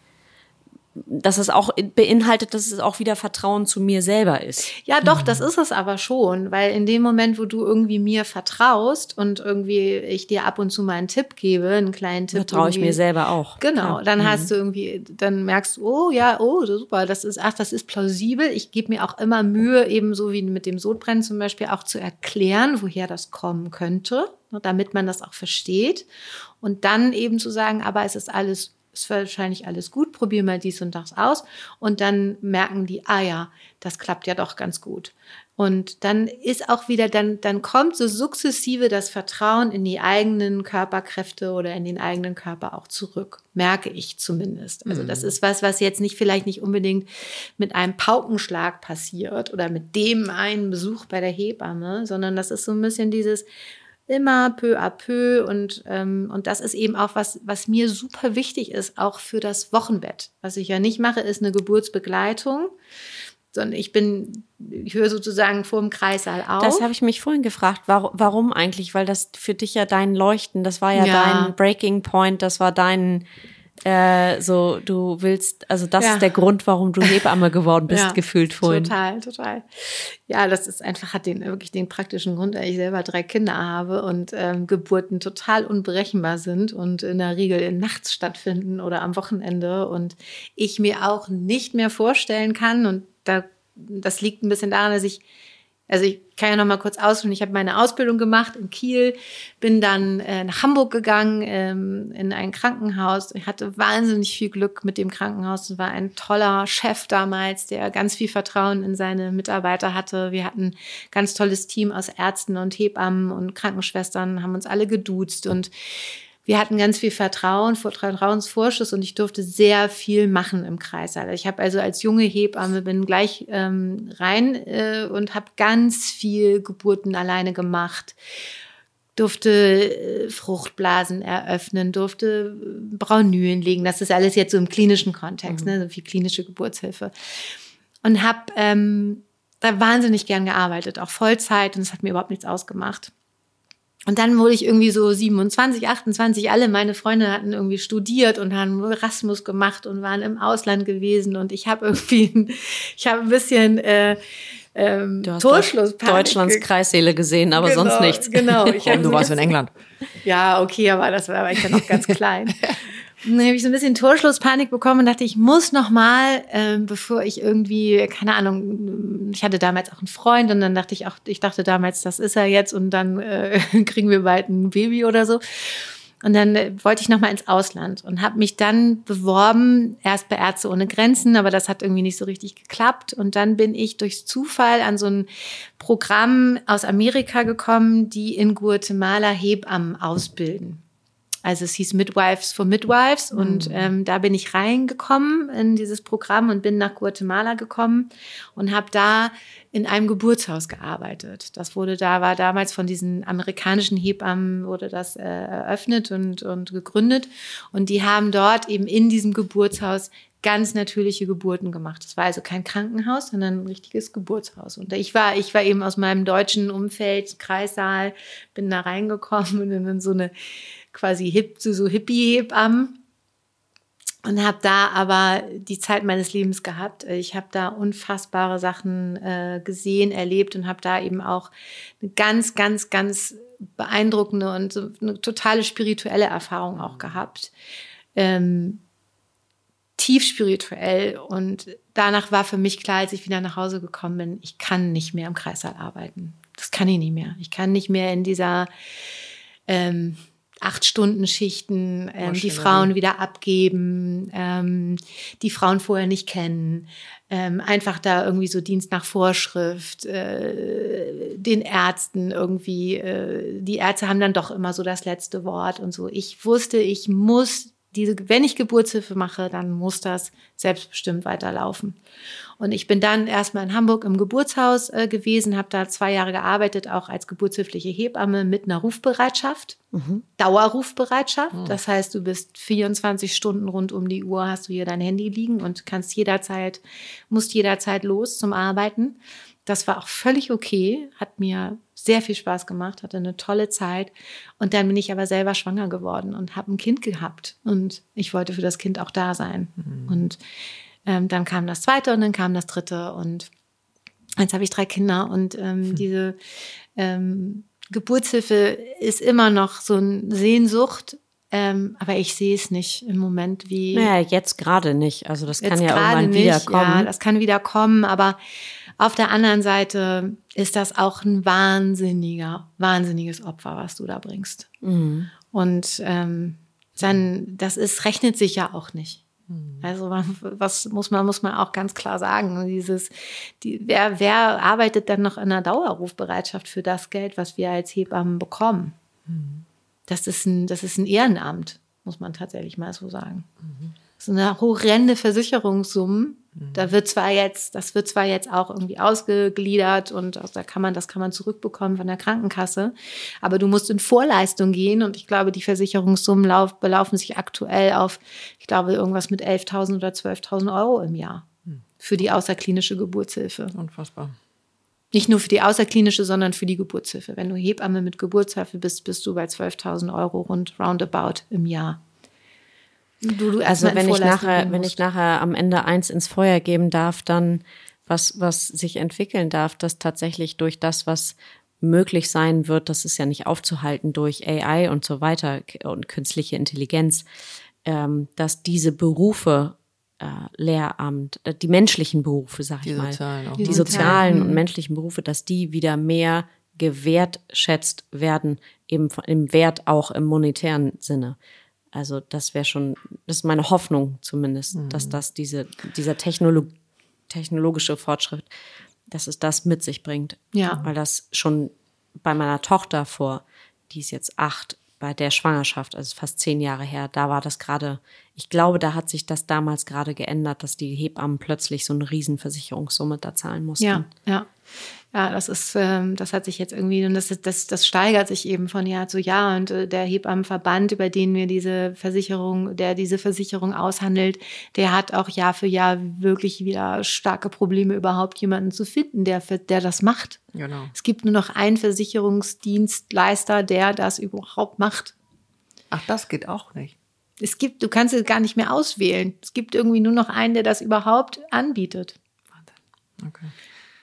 dass es auch beinhaltet, dass es auch wieder Vertrauen zu mir selber ist. Ja, doch, das ist es aber schon, weil in dem Moment, wo du irgendwie mir vertraust und irgendwie ich dir ab und zu mal einen Tipp gebe, einen kleinen Tipp. Vertraue ich mir selber auch. Genau, dann hast du irgendwie, dann merkst du, oh ja, oh super, das ist, ach, das ist plausibel. Ich gebe mir auch immer Mühe, ebenso wie mit dem Sodbrennen zum Beispiel, auch zu erklären, woher das kommen könnte, ne, damit man das auch versteht. Und dann eben zu sagen, aber es ist alles, ist wahrscheinlich alles gut, probier mal dies und das aus. Und dann merken die, ah ja, das klappt ja doch ganz gut. Und dann ist auch wieder, dann, dann kommt so sukzessive das Vertrauen in die eigenen Körperkräfte oder in den eigenen Körper auch zurück. Merke ich zumindest. Also das ist was, was jetzt nicht vielleicht nicht unbedingt mit einem Paukenschlag passiert oder mit dem einen Besuch bei der Hebamme, sondern das ist so ein bisschen dieses immer peu à peu und, ähm, und das ist eben auch was, was mir super wichtig ist, auch für das Wochenbett. Was ich ja nicht mache, ist eine Geburtsbegleitung sondern ich bin, ich höre sozusagen vor dem Kreissaal auf. Das habe ich mich vorhin gefragt, warum, warum eigentlich? Weil das für dich ja dein Leuchten, das war ja, Ja. dein Breaking Point, das war dein äh, so, du willst, also das Ja. ist der Grund, warum du Hebamme geworden bist, Ja, gefühlt vorhin. Total, total. Ja, das ist einfach, hat den wirklich den praktischen Grund, weil ich selber drei Kinder habe und ähm, Geburten total unberechenbar sind und in der Regel nachts stattfinden oder am Wochenende und ich mir auch nicht mehr vorstellen kann und da, das liegt ein bisschen daran, dass ich also ich kann ja noch mal kurz ausführen. Ich habe meine Ausbildung gemacht in Kiel, bin dann äh, nach Hamburg gegangen ähm, in ein Krankenhaus. Ich hatte wahnsinnig viel Glück mit dem Krankenhaus. Es war ein toller Chef damals, der ganz viel Vertrauen in seine Mitarbeiter hatte. Wir hatten ein ganz tolles Team aus Ärzten und Hebammen und Krankenschwestern, haben uns alle geduzt und wir hatten ganz viel Vertrauen, Vertrauensvorschuss und ich durfte sehr viel machen im Kreissaal. Ich habe also als junge Hebamme bin gleich ähm, rein äh, und habe ganz viel Geburten alleine gemacht. Durfte äh, Fruchtblasen eröffnen, durfte äh, Braunülen legen. Das ist alles jetzt so im klinischen Kontext, ne, so viel klinische Geburtshilfe. Und habe ähm, da wahnsinnig gern gearbeitet, auch Vollzeit und es hat mir überhaupt nichts ausgemacht. Und dann wurde ich irgendwie so 27, 28, alle meine Freunde hatten irgendwie studiert und haben Erasmus gemacht und waren im Ausland gewesen und ich habe irgendwie, ich habe ein bisschen äh, ähm, Du hast Torschlusspanik Deutschlands Kreissäle gesehen, aber Genau, sonst nichts. Genau. Ich Und du warst in England. ja, okay, aber das war, war ich ja noch ganz klein. Dann habe ich so ein bisschen Torschlusspanik bekommen und dachte, ich muss noch mal, ähm, bevor ich irgendwie, keine Ahnung, ich hatte damals auch einen Freund und dann dachte ich auch, ich dachte damals, das ist er jetzt und dann äh, kriegen wir bald ein Baby oder so. Und dann äh, wollte ich noch mal ins Ausland und habe mich dann beworben, erst bei Ärzte ohne Grenzen, aber das hat irgendwie nicht so richtig geklappt. Und dann bin ich durch Zufall an so ein Programm aus Amerika gekommen, die in Guatemala Hebammen ausbilden. Also es hieß Midwives for Midwives und ähm, da bin ich reingekommen in dieses Programm und bin nach Guatemala gekommen und habe da in einem Geburtshaus gearbeitet. Das wurde da war damals von diesen amerikanischen Hebammen wurde das äh, eröffnet und und gegründet und die haben dort eben in diesem Geburtshaus ganz natürliche Geburten gemacht. Das war also kein Krankenhaus, sondern ein richtiges Geburtshaus. Und ich war, ich war eben aus meinem deutschen Umfeld, Kreissaal, bin da reingekommen und in so eine quasi hip, so, so Hippie-Hebammen und habe da aber die Zeit meines Lebens gehabt. Ich habe da unfassbare Sachen äh, gesehen, erlebt und habe da eben auch eine ganz, ganz, ganz beeindruckende und so eine totale spirituelle Erfahrung auch gehabt. Ähm, tief spirituell und danach war für mich klar, als ich wieder nach Hause gekommen bin, ich kann nicht mehr im Kreissaal arbeiten. Das kann ich nicht mehr. Ich kann nicht mehr in dieser ähm, acht Stunden Schichten, ähm, die. Frauen wieder abgeben, ähm, die Frauen vorher nicht kennen, ähm, einfach da irgendwie so Dienst nach Vorschrift, äh, den Ärzten irgendwie, äh, die Ärzte haben dann doch immer so das letzte Wort und so. Ich wusste, ich muss diese, wenn ich Geburtshilfe mache, dann muss das selbstbestimmt weiterlaufen. Und ich bin dann erstmal in Hamburg im Geburtshaus äh, gewesen, habe da zwei Jahre gearbeitet, auch als geburtshilfliche Hebamme mit einer Rufbereitschaft, Dauerrufbereitschaft. Das heißt, du bist 24 Stunden rund um die Uhr, hast du hier dein Handy liegen und kannst jederzeit, musst jederzeit los zum Arbeiten. Das war auch völlig okay, hat mir sehr viel Spaß gemacht, hatte eine tolle Zeit. Und dann bin ich aber selber schwanger geworden und habe ein Kind gehabt. Und ich wollte für das Kind auch da sein. Und ähm, dann kam das zweite und dann kam das dritte. Und jetzt habe ich drei Kinder. Und ähm, diese ähm, Geburtshilfe ist immer noch so eine Sehnsucht. Ähm, aber ich sehe es nicht im Moment, wie Naja, jetzt gerade nicht. Also das kann ja irgendwann nicht. wieder kommen. Ja, das kann wieder kommen, aber auf der anderen Seite ist das auch ein wahnsinniger, wahnsinniges Opfer, was du da bringst. Mhm. Und ähm, dann, das ist, rechnet sich ja auch nicht. Also man- was muss man muss man auch ganz klar sagen. Dieses, die, wer, wer arbeitet dann noch in einer Dauerrufbereitschaft für das Geld, was wir als Hebammen bekommen? Das ist ein, das ist ein Ehrenamt, muss man tatsächlich mal so sagen. So eine horrende Versicherungssumme. Da wird zwar jetzt, das wird zwar jetzt auch irgendwie ausgegliedert und da kann man, das kann man zurückbekommen von der Krankenkasse. Aber du musst in Vorleistung gehen und ich glaube, die Versicherungssummen lauf, belaufen sich aktuell auf, ich glaube, irgendwas mit 11.000 oder 12.000 Euro im Jahr. für die außerklinische Geburtshilfe. Unfassbar. Nicht nur für die außerklinische, sondern für die Geburtshilfe. Wenn du Hebamme mit Geburtshilfe bist, bist du bei 12.000 Euro rund roundabout im Jahr. Du, du also wenn ich nachher, wenn ich nachher am Ende eins ins Feuer geben darf, dann was, was sich entwickeln darf, dass tatsächlich durch das, was möglich sein wird, das ist ja nicht aufzuhalten durch AI und so weiter und künstliche Intelligenz, ähm, dass diese Berufe äh, Lehramt, äh, die menschlichen Berufe, sag die ich mal, sozialen die, die sozialen. und menschlichen Berufe, dass die wieder mehr gewertschätzt werden, eben im Wert auch im monetären Sinne. Also das wäre schon, das ist meine Hoffnung zumindest, mhm. dass das diese, dieser Technolog technologische Fortschritt, dass es das mit sich bringt. Ja. Weil das schon bei meiner Tochter vor, die ist jetzt acht, bei der Schwangerschaft, also fast zehn Jahre her, da war das gerade, ich glaube, da hat sich das damals gerade geändert, dass die Hebammen plötzlich so eine Riesenversicherungssumme da zahlen mussten. Ja, ja. Ja, das ist, ähm, das hat sich jetzt irgendwie, und das, das, das steigert sich eben von Jahr zu Jahr. Und äh, der Hebammenverband, über den wir diese Versicherung, der diese Versicherung aushandelt, der hat auch Jahr für Jahr wirklich wieder starke Probleme, überhaupt jemanden zu finden, der, der das macht. Genau. Es gibt nur noch einen Versicherungsdienstleister, der das überhaupt macht. Ach, das geht auch nicht. Es gibt, du kannst es gar nicht mehr auswählen. Es gibt irgendwie nur noch einen, der das überhaupt anbietet. Okay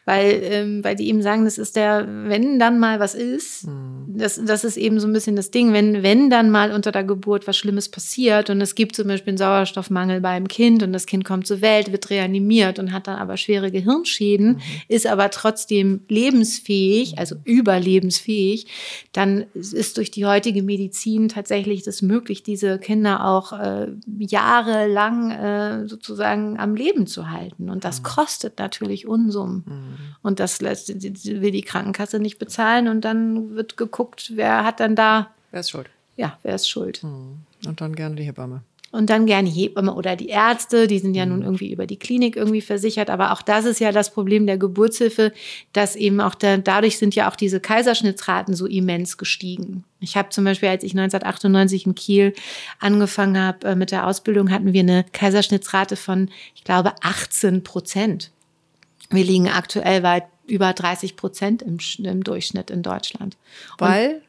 weil, ähm, weil die eben sagen, das ist der, wenn dann mal was ist, mhm. das, das ist eben so ein bisschen das Ding, wenn, wenn dann mal unter der Geburt was Schlimmes passiert und es gibt zum Beispiel einen Sauerstoffmangel beim Kind und das Kind kommt zur Welt, wird reanimiert und hat dann aber schwere Gehirnschäden, mhm. ist aber trotzdem lebensfähig, also überlebensfähig, dann ist durch die heutige Medizin tatsächlich das möglich, diese Kinder auch äh, jahrelang äh, sozusagen am Leben zu halten. Und das mhm. kostet natürlich Unsummen. Mhm. Und das lässt, will die Krankenkasse nicht bezahlen und dann wird geguckt, wer hat dann da. Wer ist schuld? Ja, wer ist schuld? Hm. Und dann gerne die Hebamme. Und dann gerne Hebamme oder die Ärzte, die sind ja nun hm. irgendwie über die Klinik irgendwie versichert. Aber auch das ist ja das Problem der Geburtshilfe, dass eben auch da, dadurch sind ja auch diese Kaiserschnittsraten so immens gestiegen. Ich habe zum Beispiel, als ich 1998 in Kiel angefangen habe äh, mit der Ausbildung, hatten wir eine Kaiserschnittsrate von, ich glaube, 18 Prozent. Wir liegen aktuell weit über 30 Prozent im, im Durchschnitt in Deutschland. Weil? Und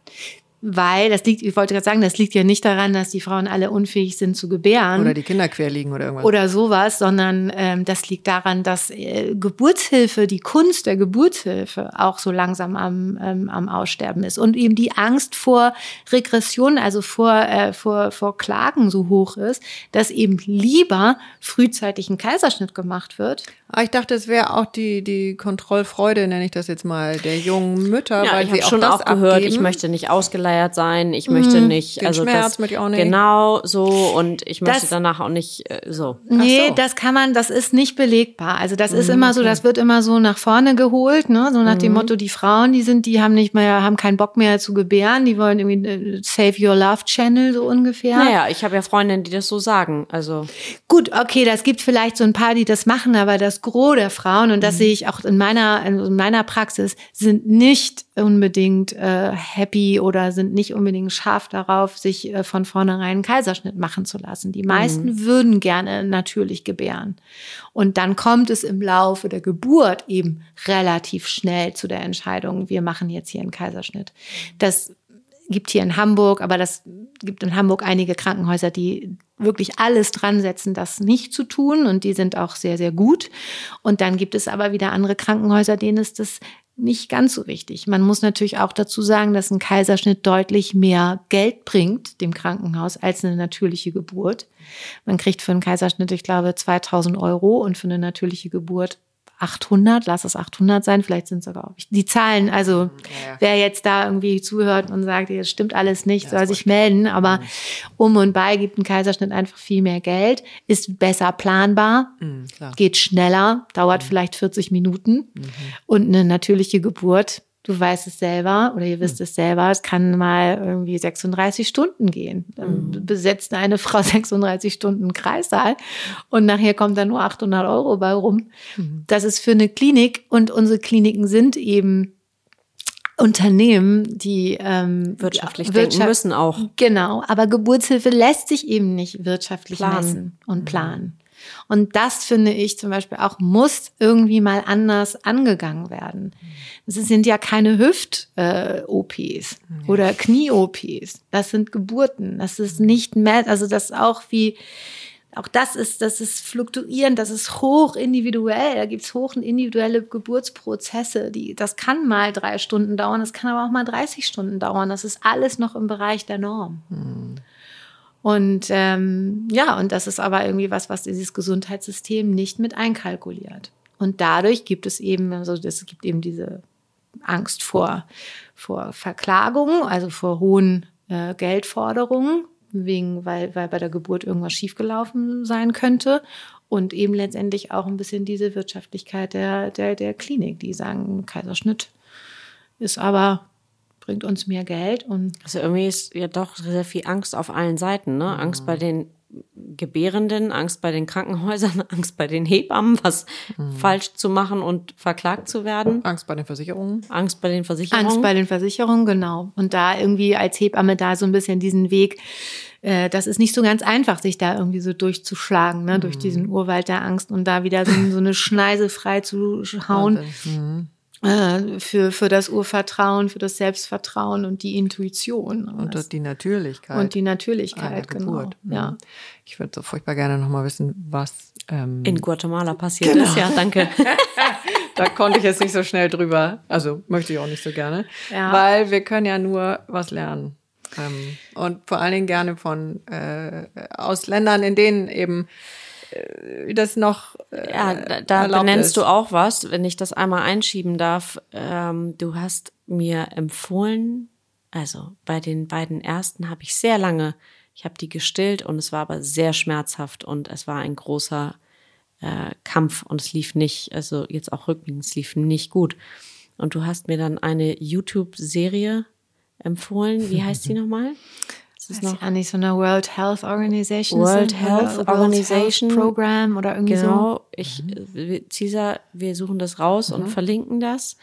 weil das liegt, ich wollte gerade sagen, das liegt ja nicht daran, dass die Frauen alle unfähig sind zu gebären. Oder die Kinder quer liegen oder irgendwas. Oder sowas, sondern ähm, das liegt daran, dass äh, Geburtshilfe, die Kunst der Geburtshilfe auch so langsam am, ähm, am Aussterben ist. Und eben die Angst vor Regression, also vor, äh, vor, vor Klagen so hoch ist, dass eben lieber frühzeitig ein Kaiserschnitt gemacht wird. Ah, ich dachte, es wäre auch die, die Kontrollfreude, nenne ich das jetzt mal, der jungen Mütter, ja, weil ich sie auch schon das auch gehört, abgeben. ich möchte nicht ausgeleiert sein, ich möchte mhm. nicht, Den also Schmerz das, möchte ich auch nicht. Genau so und ich möchte das, danach auch nicht äh, so. Nee, so. das kann man, das ist nicht belegbar. Also das mhm, ist immer okay. so, das wird immer so nach vorne geholt, ne? So nach mhm. dem Motto, die Frauen, die sind, die haben nicht mehr, haben keinen Bock mehr zu gebären, die wollen irgendwie äh, Save Your Love Channel so ungefähr. Naja, ich habe ja Freundinnen, die das so sagen. Also gut, okay, das gibt vielleicht so ein paar, die das machen, aber das Gros der Frauen und das mhm. sehe ich auch in meiner, in meiner Praxis, sind nicht unbedingt äh, happy oder sind nicht unbedingt scharf darauf, sich äh, von vornherein einen Kaiserschnitt machen zu lassen. Die meisten mhm. würden gerne natürlich gebären. Und dann kommt es im Laufe der Geburt eben relativ schnell zu der Entscheidung, wir machen jetzt hier einen Kaiserschnitt. Das gibt hier in Hamburg, aber das gibt in Hamburg einige Krankenhäuser, die wirklich alles dran setzen, das nicht zu tun und die sind auch sehr, sehr gut. Und dann gibt es aber wieder andere Krankenhäuser, denen ist das nicht ganz so wichtig. Man muss natürlich auch dazu sagen, dass ein Kaiserschnitt deutlich mehr Geld bringt dem Krankenhaus als eine natürliche Geburt. Man kriegt für einen Kaiserschnitt, ich glaube, 2000 Euro und für eine natürliche Geburt 800, lass es 800 sein, vielleicht sind es sogar auch die Zahlen. Also ja, wer jetzt da irgendwie zuhört und sagt, das stimmt alles nicht, ja, soll sich melden. Aber mhm. um und bei gibt ein Kaiserschnitt einfach viel mehr Geld, ist besser planbar, mhm, geht schneller, dauert mhm. vielleicht 40 Minuten mhm. und eine natürliche Geburt du weißt es selber oder ihr wisst hm. es selber, es kann mal irgendwie 36 Stunden gehen. Dann mhm. besetzt eine Frau 36 Stunden Kreissaal und nachher kommt da nur 800 Euro bei rum. Mhm. Das ist für eine Klinik und unsere Kliniken sind eben Unternehmen, die ähm, wirtschaftlich Wirtschaft, denken müssen auch. Genau, aber Geburtshilfe lässt sich eben nicht wirtschaftlich planen. messen und mhm. planen. Und das finde ich zum Beispiel auch, muss irgendwie mal anders angegangen werden. Es sind ja keine Hüft-OPs oder Knie-OPs. Das sind Geburten. Das ist nicht mehr, also das auch wie, auch das ist, das ist fluktuierend, das ist hoch individuell. Da gibt's hoch individuelle Geburtsprozesse. Die, das kann mal drei Stunden dauern, das kann aber auch mal 30 Stunden dauern. Das ist alles noch im Bereich der Norm. Mhm. Und ähm, ja, und das ist aber irgendwie was, was dieses Gesundheitssystem nicht mit einkalkuliert. Und dadurch gibt es eben, also es gibt eben diese Angst vor, vor Verklagungen, also vor hohen äh, Geldforderungen, wegen, weil, weil bei der Geburt irgendwas schiefgelaufen sein könnte. Und eben letztendlich auch ein bisschen diese Wirtschaftlichkeit der, der, der Klinik, die sagen, Kaiserschnitt ist aber bringt uns mehr Geld. Und also irgendwie ist ja doch sehr viel Angst auf allen Seiten, ne? Angst bei den Gebärenden, Angst bei den Krankenhäusern, Angst bei den Hebammen, was mhm. falsch zu machen und verklagt zu werden. Angst bei den Versicherungen. Angst bei den Versicherungen. Angst bei den Versicherungen, genau. Und da irgendwie als Hebamme da so ein bisschen diesen Weg, äh, das ist nicht so ganz einfach, sich da irgendwie so durchzuschlagen, ne, mhm. durch diesen Urwald der Angst und da wieder so, so eine Schneise frei zu hauen. Mhm. Äh, für, für das Urvertrauen, für das Selbstvertrauen und die Intuition. Und das, die Natürlichkeit. Und die Natürlichkeit, genau. Ja. Mhm. Ich würde so furchtbar gerne nochmal wissen, was ähm, in Guatemala passiert genau. ist. Ja, danke. da konnte ich jetzt nicht so schnell drüber. Also möchte ich auch nicht so gerne. Ja. Weil wir können ja nur was lernen. Ähm, und vor allen Dingen gerne von äh, aus Ländern, in denen eben äh, das noch. Äh, ja, da, da benennst ist. du auch was, wenn ich das einmal einschieben darf. Ähm, du hast mir empfohlen, also bei den beiden ersten habe ich sehr lange, ich habe die gestillt und es war aber sehr schmerzhaft und es war ein großer äh, Kampf und es lief nicht, also jetzt auch rückblickend, es lief nicht gut. Und du hast mir dann eine YouTube-Serie empfohlen. Wie heißt die nochmal? Das ist noch auch nicht so eine World Health Organization. World Health World Organization Health Program oder irgendwie genau. so. Ich, mhm. Cesar, wir suchen das raus mhm. und verlinken das.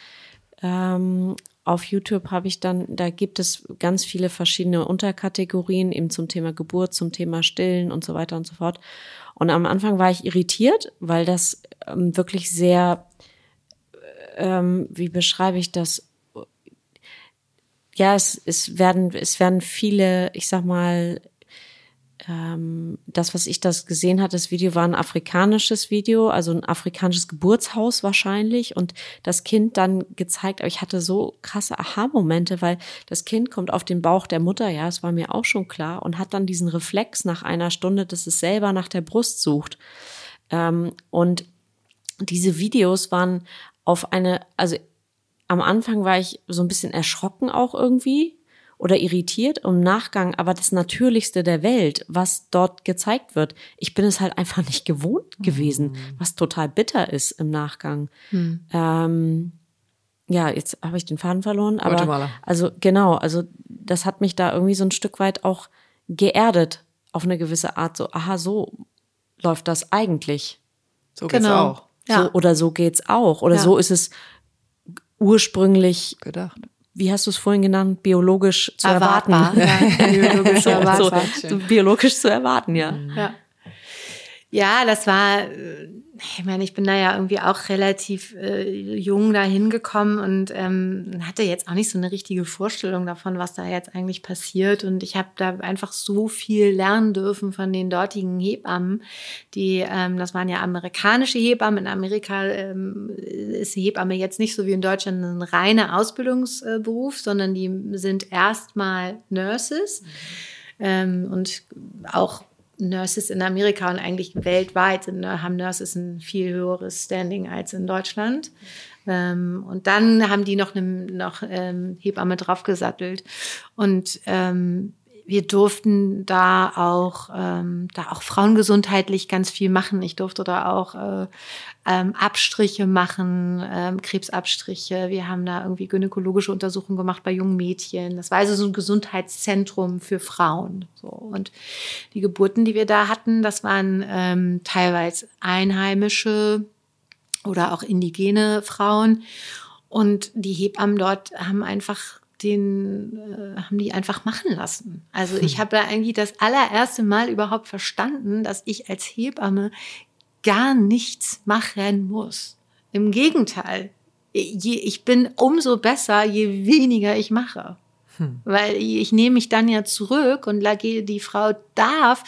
Ähm, auf YouTube habe ich dann, da gibt es ganz viele verschiedene Unterkategorien eben zum Thema Geburt, zum Thema Stillen und so weiter und so fort. Und am Anfang war ich irritiert, weil das ähm, wirklich sehr, ähm, wie beschreibe ich das, ja, es, es werden, es werden viele, ich sag mal, ähm, das, was ich das gesehen hatte, das Video war ein afrikanisches Video, also ein afrikanisches Geburtshaus wahrscheinlich und das Kind dann gezeigt, aber ich hatte so krasse Aha-Momente, weil das Kind kommt auf den Bauch der Mutter, ja, es war mir auch schon klar und hat dann diesen Reflex nach einer Stunde, dass es selber nach der Brust sucht. Ähm, und diese Videos waren auf eine, also am Anfang war ich so ein bisschen erschrocken auch irgendwie oder irritiert im Nachgang, aber das Natürlichste der Welt, was dort gezeigt wird. Ich bin es halt einfach nicht gewohnt gewesen, mhm. was total bitter ist im Nachgang. Mhm. Ähm, ja, jetzt habe ich den Faden verloren, aber Guatemala. also genau, also das hat mich da irgendwie so ein Stück weit auch geerdet auf eine gewisse Art. So, aha, so läuft das eigentlich. So geht's genau. auch. Ja. So, oder so geht's auch. Oder ja. so ist es ursprünglich gedacht. Wie hast du es vorhin genannt? Biologisch zu Erwartbar. erwarten. Ja, biologisch, zu erwarten. So, so, biologisch zu erwarten, ja. Ja, ja das war äh, ich meine, ich bin da ja irgendwie auch relativ äh, jung da hingekommen und ähm, hatte jetzt auch nicht so eine richtige Vorstellung davon, was da jetzt eigentlich passiert. Und ich habe da einfach so viel lernen dürfen von den dortigen Hebammen, die, ähm, das waren ja amerikanische Hebammen. In Amerika ähm, ist Hebamme jetzt nicht so wie in Deutschland ein reiner Ausbildungsberuf, sondern die sind erstmal Nurses. Mhm. Ähm, und auch Nurses in Amerika und eigentlich weltweit ne, haben Nurses ein viel höheres Standing als in Deutschland. Ähm, und dann haben die noch eine noch, ähm, Hebamme draufgesattelt. Und ähm, wir durften da auch, ähm, da auch frauengesundheitlich ganz viel machen. Ich durfte da auch äh, ähm, Abstriche machen, ähm, Krebsabstriche. Wir haben da irgendwie gynäkologische Untersuchungen gemacht bei jungen Mädchen. Das war also so ein Gesundheitszentrum für Frauen. So. Und die Geburten, die wir da hatten, das waren ähm, teilweise einheimische oder auch indigene Frauen. Und die Hebammen dort haben einfach den äh, haben die einfach machen lassen. Also ich habe da eigentlich das allererste Mal überhaupt verstanden, dass ich als Hebamme gar nichts machen muss. Im Gegenteil, ich bin umso besser, je weniger ich mache. Hm. Weil ich nehme mich dann ja zurück und die Frau darf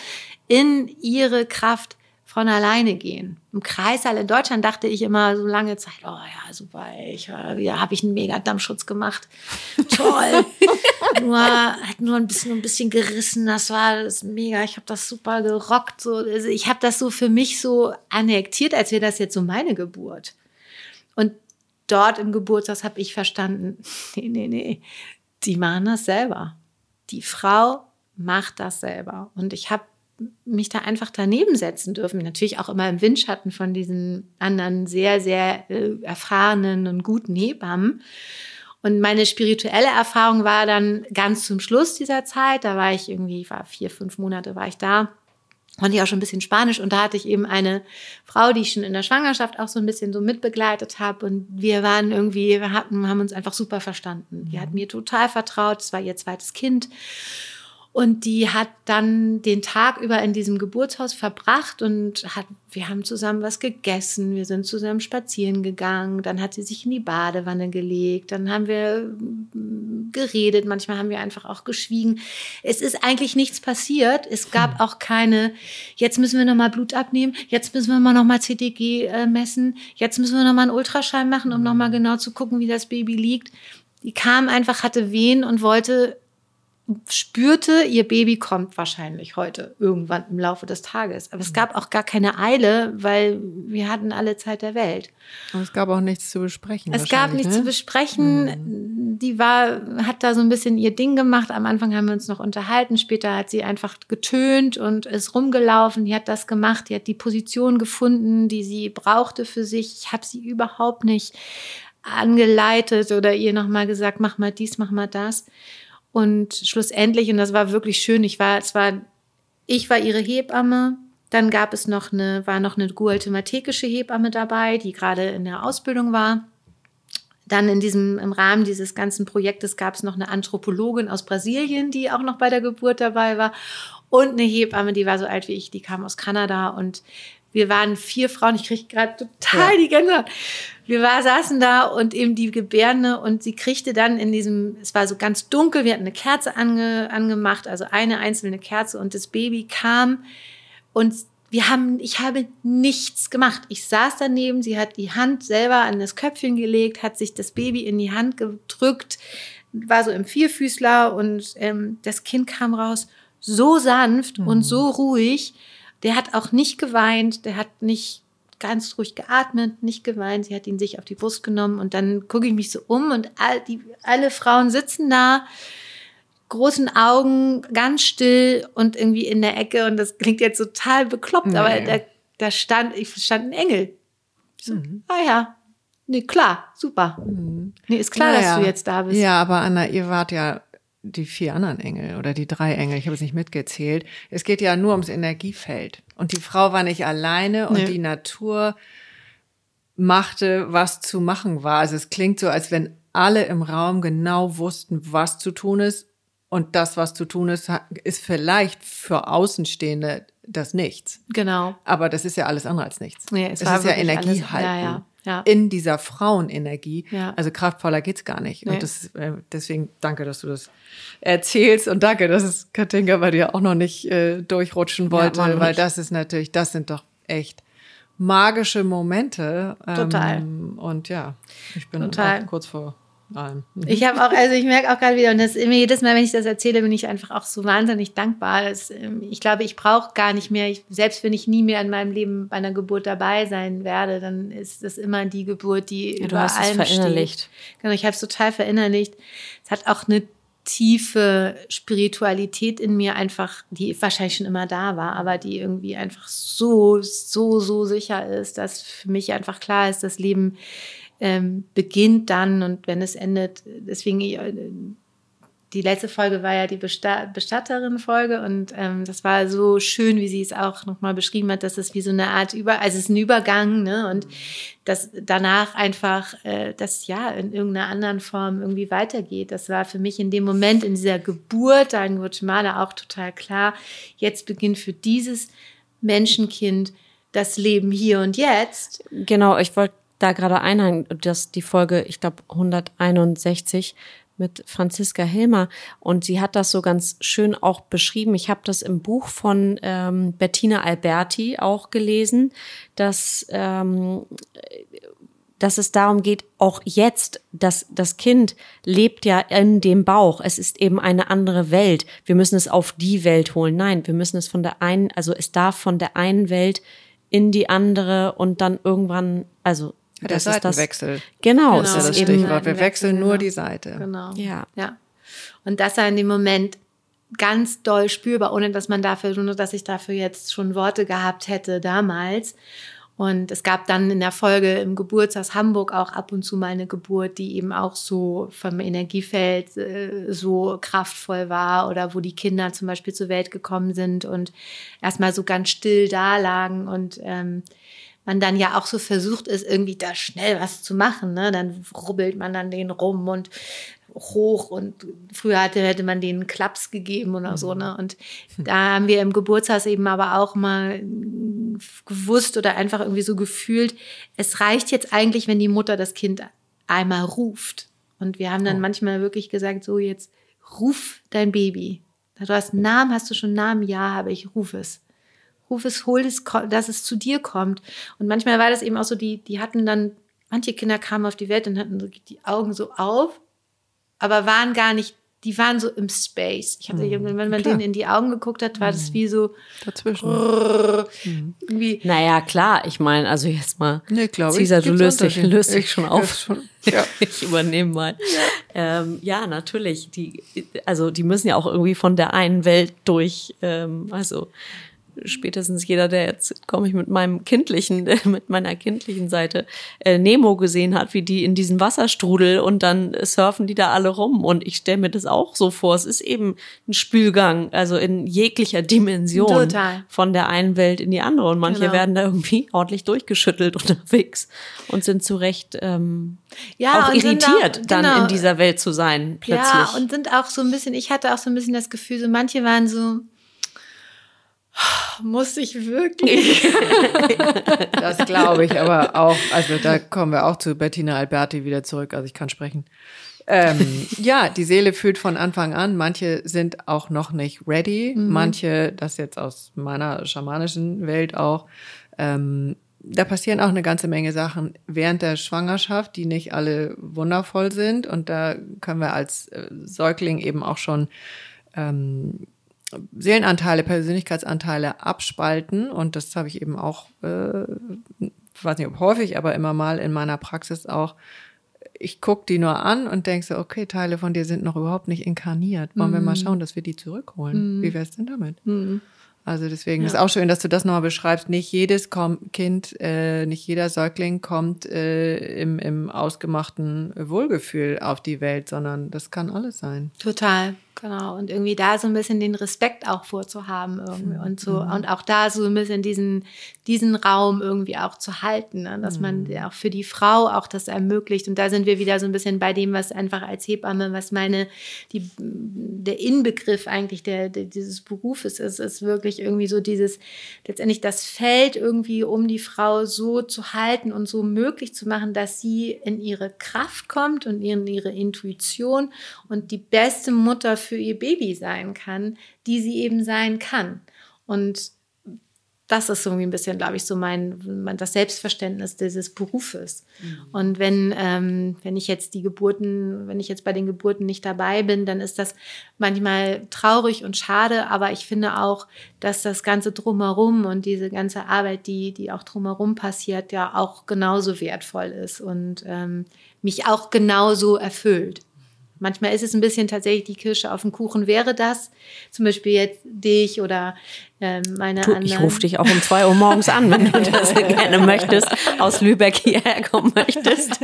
in ihre Kraft von alleine gehen. Im Kreißsaal in Deutschland dachte ich immer so lange Zeit, oh ja, super, ich, ja, habe ich einen mega Dammschutz gemacht. Toll. nur, hat nur ein bisschen, ein bisschen gerissen, das war das mega, ich habe das super gerockt. So. Also ich habe das so für mich so annektiert, als wäre das jetzt so meine Geburt. Und dort im Geburtshaus habe ich verstanden, nee, nee, nee, die machen das selber. Die Frau macht das selber. Und ich habe mich da einfach daneben setzen dürfen. Natürlich auch immer im Windschatten von diesen anderen sehr, sehr äh, erfahrenen und guten Hebammen. Und meine spirituelle Erfahrung war dann ganz zum Schluss dieser Zeit. Da war ich irgendwie, war vier, fünf Monate war ich da. Konnte ich auch schon ein bisschen Spanisch und da hatte ich eben eine Frau, die ich schon in der Schwangerschaft auch so ein bisschen so mitbegleitet habe und wir waren irgendwie, wir hatten, haben uns einfach super verstanden. Die hat mir total vertraut, es war ihr zweites Kind und die hat dann den Tag über in diesem Geburtshaus verbracht und hat, wir haben zusammen was gegessen, wir sind zusammen spazieren gegangen, dann hat sie sich in die Badewanne gelegt, dann haben wir mm, geredet, manchmal haben wir einfach auch geschwiegen. Es ist eigentlich nichts passiert. Es gab hm. auch keine, jetzt müssen wir nochmal Blut abnehmen, jetzt müssen wir mal nochmal CTG äh, messen, jetzt müssen wir nochmal einen Ultraschall machen, um nochmal genau zu gucken, wie das Baby liegt. Die kam einfach, hatte Wehen und wollte spürte, ihr Baby kommt wahrscheinlich heute irgendwann im Laufe des Tages. Aber es mhm. gab auch gar keine Eile, weil wir hatten alle Zeit der Welt. Und es gab auch nichts zu besprechen. Es gab nichts ne? zu besprechen. Mhm. Die war, hat da so ein bisschen ihr Ding gemacht. Am Anfang haben wir uns noch unterhalten. Später hat sie einfach getönt und ist rumgelaufen. Die hat das gemacht. Die hat die Position gefunden, die sie brauchte für sich. Ich habe sie überhaupt nicht angeleitet oder ihr nochmal gesagt, mach mal dies, mach mal das. Und schlussendlich, und das war wirklich schön, ich war, es war, ich war ihre Hebamme. Dann gab es noch eine, war noch eine guatemaltekische Hebamme dabei, die gerade in der Ausbildung war. Dann in diesem, im Rahmen dieses ganzen Projektes gab es noch eine Anthropologin aus Brasilien, die auch noch bei der Geburt dabei war. Und eine Hebamme, die war so alt wie ich, die kam aus Kanada. Und wir waren vier Frauen, ich kriege gerade total ja. die Gänsehaut. Wir war, saßen da und eben die Gebärde und sie kriegte dann in diesem, es war so ganz dunkel, wir hatten eine Kerze ange, angemacht, also eine einzelne Kerze und das Baby kam und wir haben, ich habe nichts gemacht. Ich saß daneben, sie hat die Hand selber an das Köpfchen gelegt, hat sich das Baby in die Hand gedrückt, war so im Vierfüßler und ähm, das Kind kam raus so sanft mhm. und so ruhig der hat auch nicht geweint, der hat nicht ganz ruhig geatmet, nicht geweint. Sie hat ihn sich auf die Brust genommen und dann gucke ich mich so um und all die, alle Frauen sitzen da, großen Augen, ganz still und irgendwie in der Ecke und das klingt jetzt total bekloppt, nee. aber da, da stand, ich stand ein Engel. So, mhm. Ah ja, nee, klar, super. Mhm. Nee, ist klar, naja. dass du jetzt da bist. Ja, aber Anna, ihr wart ja die vier anderen Engel oder die drei Engel, ich habe es nicht mitgezählt. Es geht ja nur ums Energiefeld. Und die Frau war nicht alleine und nee. die Natur machte, was zu machen war. Also es klingt so, als wenn alle im Raum genau wussten, was zu tun ist. Und das, was zu tun ist, ist vielleicht für Außenstehende das Nichts. Genau. Aber das ist ja alles andere als nichts. Nee, es, es ist ja Energie halten. Ja, ja ja. in dieser Frauenenergie. Ja. Also kraftvoller geht's gar nicht. Nee. Und das, äh, deswegen danke, dass du das erzählst und danke, dass es Katinka bei dir auch noch nicht äh, durchrutschen wollte, ja, weil das ist natürlich, das sind doch echt magische Momente. Ähm, Total. Und ja, ich bin Total. kurz vor allem. Mhm. Ich habe auch, also ich merke auch gerade wieder, und das immer jedes Mal, wenn ich das erzähle, bin ich einfach auch so wahnsinnig dankbar. Das, ähm, ich glaube, ich brauche gar nicht mehr, ich, selbst wenn ich nie mehr in meinem Leben bei einer Geburt dabei sein werde, dann ist das immer die Geburt, die ja, über du hast allem es verinnerlicht. Steht. Genau, ich habe es total verinnerlicht. Es hat auch eine tiefe Spiritualität in mir einfach, die wahrscheinlich schon immer da war, aber die irgendwie einfach so, so, so sicher ist, dass für mich einfach klar ist, das Leben ähm, beginnt dann und wenn es endet, deswegen äh, die letzte Folge war ja die Bestatterin-Folge und ähm, das war so schön, wie sie es auch nochmal beschrieben hat, dass es wie so eine Art Über, also es ist ein Übergang, ne? Und dass danach einfach äh, das ja in irgendeiner anderen Form irgendwie weitergeht. Das war für mich in dem Moment, in dieser Geburt da in Guatemala auch total klar. Jetzt beginnt für dieses Menschenkind das Leben hier und jetzt. Genau, ich wollte da gerade einhaken, dass die Folge, ich glaube 161 mit Franziska Hilmer und sie hat das so ganz schön auch beschrieben. Ich habe das im Buch von ähm, Bettina Alberti auch gelesen, dass ähm, dass es darum geht, auch jetzt, dass das Kind lebt ja in dem Bauch. Es ist eben eine andere Welt. Wir müssen es auf die Welt holen. Nein, wir müssen es von der einen, also es darf von der einen Welt in die andere und dann irgendwann, also ja, der Seitenwechsel. Das, genau, genau, das ist das Stichwort. Wir wechseln nur die Seite. Genau. Ja. ja. Und das war in dem Moment ganz doll spürbar, ohne dass man dafür, nur dass ich dafür jetzt schon Worte gehabt hätte damals. Und es gab dann in der Folge im Geburtshaus Hamburg auch ab und zu mal eine Geburt, die eben auch so vom Energiefeld äh, so kraftvoll war oder wo die Kinder zum Beispiel zur Welt gekommen sind und erstmal so ganz still da lagen und ähm, man dann ja auch so versucht ist, irgendwie da schnell was zu machen. Ne? Dann rubbelt man dann den rum und hoch und früher hatte, hätte man denen Klaps gegeben oder so. Ne? Und da haben wir im Geburtshaus eben aber auch mal gewusst oder einfach irgendwie so gefühlt, es reicht jetzt eigentlich, wenn die Mutter das Kind einmal ruft. Und wir haben dann oh. manchmal wirklich gesagt, so jetzt ruf dein Baby. Du hast einen Namen, hast du schon einen Namen? Ja, habe ich, ruf es. Ruf es, hol es, dass es zu dir kommt. Und manchmal war das eben auch so, die, die hatten dann, manche Kinder kamen auf die Welt und hatten die Augen so auf aber waren gar nicht, die waren so im Space. Ich hatte, mhm. wenn man Klar. denen in die Augen geguckt hat, war das mhm. wie so dazwischen. Brrr, mhm. Irgendwie. Naja, klar, ich meine, also jetzt mal, nee, glaube Caesar, du löst dich, löst dich schon auf. Schon. Ja. ich übernehme mal. Ja. Ähm, ja, natürlich. Die, also die müssen ja auch irgendwie von der einen Welt durch, ähm, also spätestens jeder, der jetzt komme ich mit meinem kindlichen, mit meiner kindlichen Seite äh, Nemo gesehen hat, wie die in diesem Wasserstrudel und dann surfen die da alle rum und ich stelle mir das auch so vor. Es ist eben ein Spülgang, also in jeglicher Dimension Total. von der einen Welt in die andere und manche genau. werden da irgendwie ordentlich durchgeschüttelt unterwegs und sind zu Recht ähm, ja, auch irritiert, auch, dann genau. in dieser Welt zu sein plötzlich. Ja, und sind auch so ein bisschen, ich hatte auch so ein bisschen das Gefühl, so manche waren so muss ich wirklich? das glaube ich aber auch. Also da kommen wir auch zu Bettina Alberti wieder zurück. Also ich kann sprechen. Ähm, ja, die Seele fühlt von Anfang an. Manche sind auch noch nicht ready. Mhm. Manche, das jetzt aus meiner schamanischen Welt auch, ähm, da passieren auch eine ganze Menge Sachen während der Schwangerschaft, die nicht alle wundervoll sind. Und da können wir als äh, Säugling eben auch schon ähm, Seelenanteile, Persönlichkeitsanteile abspalten. Und das habe ich eben auch, äh, weiß nicht ob häufig, aber immer mal in meiner Praxis auch. Ich gucke die nur an und denke so, okay, Teile von dir sind noch überhaupt nicht inkarniert. Wollen mm. wir mal mhm. schauen, dass wir die zurückholen? Mm. Wie wäre es denn damit? Mm. Also deswegen ja. ist auch schön, dass du das nochmal beschreibst. Nicht jedes Kind, äh, nicht jeder Säugling kommt äh, im, im ausgemachten Wohlgefühl auf die Welt, sondern das kann alles sein. Total. Genau, und irgendwie da so ein bisschen den Respekt auch vorzuhaben irgendwie und so mhm. und auch da so ein bisschen diesen, diesen Raum irgendwie auch zu halten, ne? dass mhm. man auch für die Frau auch das ermöglicht und da sind wir wieder so ein bisschen bei dem, was einfach als Hebamme, was meine, die, der Inbegriff eigentlich der, der dieses Berufes ist, ist wirklich irgendwie so dieses, letztendlich das Feld irgendwie um die Frau so zu halten und so möglich zu machen, dass sie in ihre Kraft kommt und in ihre Intuition und die beste Mutter für ihr Baby sein kann, die sie eben sein kann. Und das ist irgendwie ein bisschen, glaube ich, so mein, mein das Selbstverständnis dieses Berufes. Mhm. Und wenn, ähm, wenn ich jetzt die Geburten, wenn ich jetzt bei den Geburten nicht dabei bin, dann ist das manchmal traurig und schade, aber ich finde auch, dass das Ganze drumherum und diese ganze Arbeit, die, die auch drumherum passiert, ja auch genauso wertvoll ist und ähm, mich auch genauso erfüllt. Manchmal ist es ein bisschen tatsächlich die Kirsche auf dem Kuchen. Wäre das zum Beispiel jetzt dich oder meine du, anderen. Ich rufe dich auch um zwei Uhr morgens an, wenn du das gerne möchtest, aus Lübeck hierher kommen möchtest.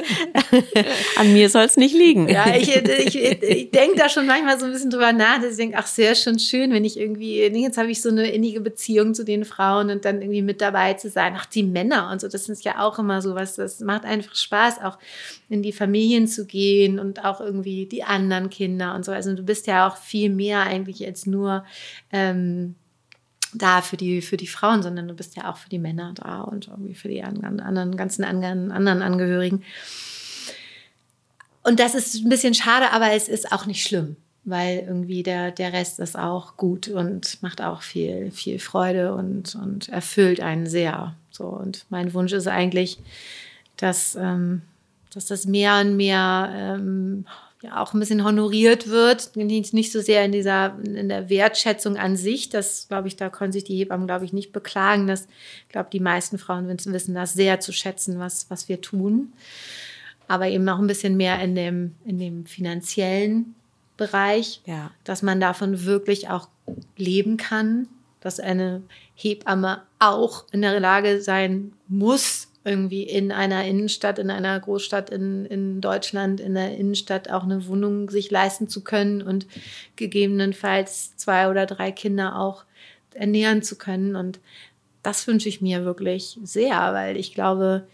an mir soll es nicht liegen. Ja, ich, ich, ich denke da schon manchmal so ein bisschen drüber nach, dass ich denke, ach, sehr schon schön, wenn ich irgendwie, jetzt habe ich so eine innige Beziehung zu den Frauen und dann irgendwie mit dabei zu sein. Ach, die Männer und so, das ist ja auch immer so was, das macht einfach Spaß, auch in die Familien zu gehen und auch irgendwie die anderen Kinder und so. Also du bist ja auch viel mehr eigentlich als nur ähm, da für die, für die Frauen, sondern du bist ja auch für die Männer da und irgendwie für die anderen, ganzen anderen, Angehörigen. Und das ist ein bisschen schade, aber es ist auch nicht schlimm, weil irgendwie der, der Rest ist auch gut und macht auch viel, viel Freude und, und erfüllt einen sehr. So, und mein Wunsch ist eigentlich, dass, ähm, dass das mehr und mehr ähm, ja auch ein bisschen honoriert wird, nicht, nicht so sehr in dieser in der Wertschätzung an sich. Das glaube ich, da können sich die Hebammen glaube ich nicht beklagen. Das glaube die meisten Frauen wissen das sehr zu schätzen, was was wir tun. Aber eben auch ein bisschen mehr in dem in dem finanziellen Bereich, ja. dass man davon wirklich auch leben kann, dass eine Hebamme auch in der Lage sein muss, irgendwie in einer Innenstadt, in einer Großstadt in, in Deutschland, in der Innenstadt auch eine Wohnung sich leisten zu können und gegebenenfalls zwei oder drei Kinder auch ernähren zu können. Und das wünsche ich mir wirklich sehr, weil ich glaube,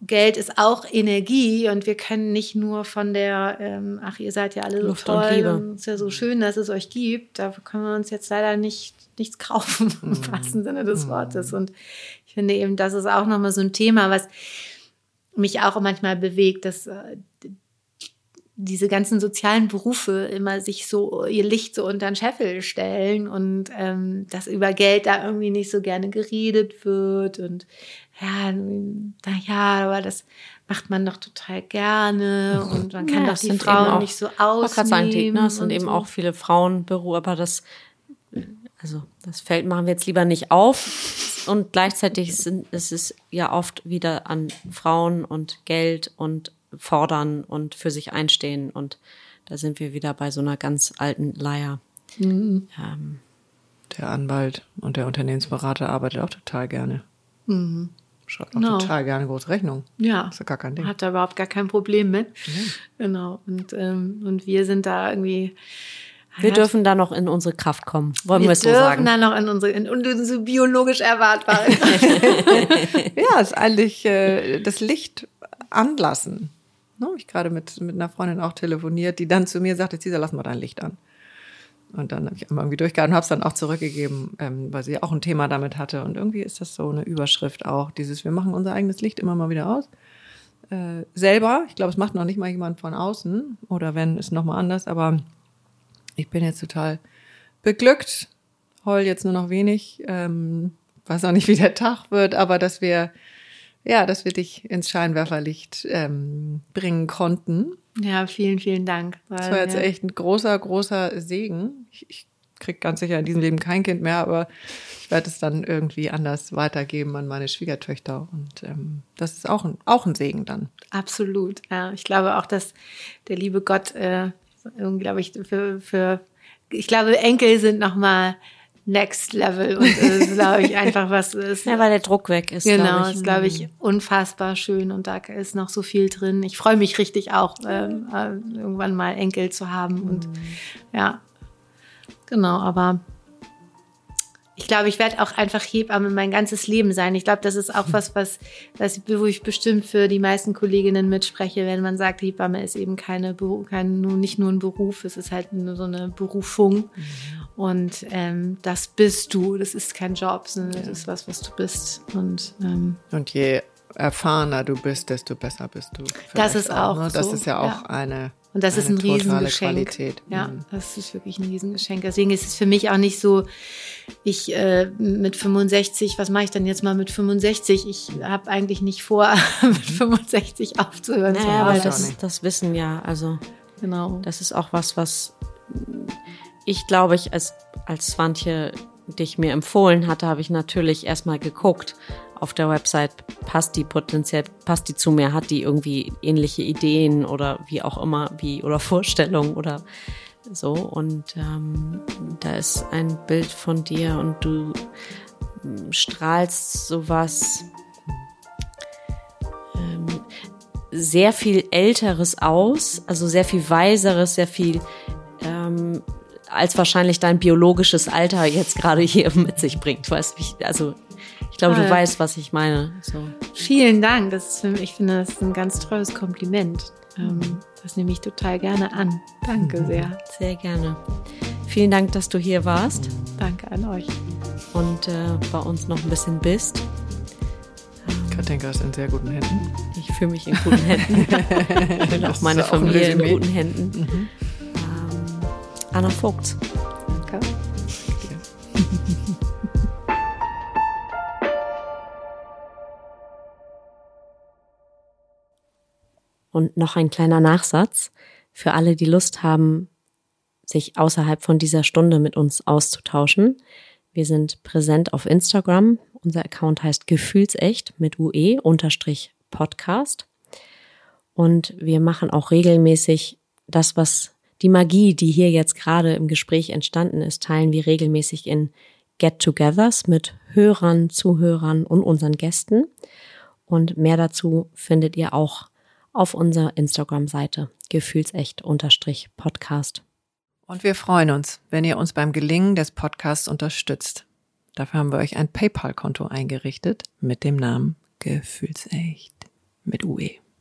Geld ist auch Energie und wir können nicht nur von der, ähm, ach, ihr seid ja alle so Luft toll und, Liebe. und es ist ja so schön, dass es euch gibt. Da können wir uns jetzt leider nicht nichts kaufen im mm. wahrsten Sinne des mm. Wortes. Und ich finde eben, das ist auch nochmal so ein Thema, was mich auch manchmal bewegt, dass äh, diese ganzen sozialen Berufe immer sich so ihr Licht so unter den Scheffel stellen und ähm, dass über Geld da irgendwie nicht so gerne geredet wird und ja, naja, aber das macht man doch total gerne und man kann ja, doch die Frauen auch, nicht so ausnehmen. Sagen, die, ne, es sind eben so. auch viele Frauenberufe, aber das also das Feld machen wir jetzt lieber nicht auf. Und gleichzeitig sind, ist es ja oft wieder an Frauen und Geld und fordern und für sich einstehen. Und da sind wir wieder bei so einer ganz alten Leier. Mhm. Ähm. Der Anwalt und der Unternehmensberater arbeitet auch total gerne. Mhm. Schreibt auch genau. total gerne große Rechnung. Ja. Das ist ja gar kein Ding. Hat da überhaupt gar kein Problem mit. Mhm. Genau. Und, ähm, und wir sind da irgendwie wir dürfen da noch in unsere Kraft kommen, wollen wir, wir es so sagen. Wir dürfen da noch in unsere, in unsere biologisch erwartbare Ja, ist eigentlich äh, das Licht anlassen. Ne, habe ich gerade mit, mit einer Freundin auch telefoniert, die dann zu mir sagte, Cesar, lass mal dein Licht an. Und dann habe ich einmal irgendwie durchgehalten und habe es dann auch zurückgegeben, ähm, weil sie auch ein Thema damit hatte. Und irgendwie ist das so eine Überschrift auch, dieses, wir machen unser eigenes Licht immer mal wieder aus. Äh, selber, ich glaube, es macht noch nicht mal jemand von außen oder wenn, ist noch mal anders, aber ich bin jetzt total beglückt, heul jetzt nur noch wenig, ähm, weiß auch nicht, wie der Tag wird, aber dass wir, ja, dass wir dich ins Scheinwerferlicht ähm, bringen konnten. Ja, vielen, vielen Dank. Weil, das war jetzt ja. echt ein großer, großer Segen. Ich, ich krieg ganz sicher in diesem Leben kein Kind mehr, aber ich werde es dann irgendwie anders weitergeben an meine Schwiegertöchter. Und ähm, das ist auch ein, auch ein Segen dann. Absolut. Ja, ich glaube auch, dass der liebe Gott äh, glaube ich, für, für, ich glaube, Enkel sind nochmal Next Level und ist, glaube ich, einfach was ist. Ja, weil der Druck weg ist. Genau, glaub ist, glaube ich, unfassbar schön und da ist noch so viel drin. Ich freue mich richtig auch, ähm, äh, irgendwann mal Enkel zu haben und mhm. ja, genau, aber ich glaube, ich werde auch einfach Hebamme mein ganzes Leben sein. Ich glaube, das ist auch was, was, was, wo ich bestimmt für die meisten Kolleginnen mitspreche, wenn man sagt, Hebamme ist eben keine, kein, nicht nur ein Beruf, es ist halt nur so eine Berufung. Mhm. Und ähm, das bist du. Das ist kein Job, sondern das ist was, was du bist. Und, ähm, und je erfahrener du bist, desto besser bist du. Das ist auch. auch ne? Das ist ja auch ja. eine und das ist ein Riesengeschenk. Qualität. Ja, mhm. das ist wirklich ein Riesengeschenk. Deswegen ist es für mich auch nicht so, ich äh, mit 65, was mache ich denn jetzt mal mit 65? Ich habe eigentlich nicht vor, mit 65 aufzuhören. Naja, aber das, das wissen ja, also genau. Das ist auch was, was ich glaube ich als als Swantje dich mir empfohlen hatte, habe ich natürlich erstmal geguckt, auf der Website, passt die potenziell, passt die zu mir, hat die irgendwie ähnliche Ideen oder wie auch immer, wie oder Vorstellungen oder so. Und ähm, da ist ein Bild von dir und du ähm, strahlst sowas ähm, sehr viel Älteres aus, also sehr viel Weiseres, sehr viel ähm, als wahrscheinlich dein biologisches Alter jetzt gerade hier mit sich bringt. Weißt du, also ich glaube, Toll. du weißt, was ich meine. So. Vielen Dank. Das ist für mich, ich finde, das ist ein ganz tolles Kompliment. Ähm, das nehme ich total gerne an. Danke sehr. Sehr gerne. Vielen Dank, dass du hier warst. Danke an euch. und äh, bei uns noch ein bisschen bist. Katinka ist in sehr guten Händen. Ich fühle mich in guten Händen. ich auch meine Familie in guten Händen. Mhm. Anna Vogt. Danke. Und noch ein kleiner Nachsatz für alle, die Lust haben, sich außerhalb von dieser Stunde mit uns auszutauschen. Wir sind präsent auf Instagram. Unser Account heißt Gefühlsecht mit UE unterstrich Podcast. Und wir machen auch regelmäßig das, was die Magie, die hier jetzt gerade im Gespräch entstanden ist, teilen wir regelmäßig in Get-togethers mit Hörern, Zuhörern und unseren Gästen. Und mehr dazu findet ihr auch auf unserer Instagram-Seite gefühlsecht-podcast. Und wir freuen uns, wenn ihr uns beim Gelingen des Podcasts unterstützt. Dafür haben wir euch ein PayPal-Konto eingerichtet mit dem Namen Gefühlsecht mit UE.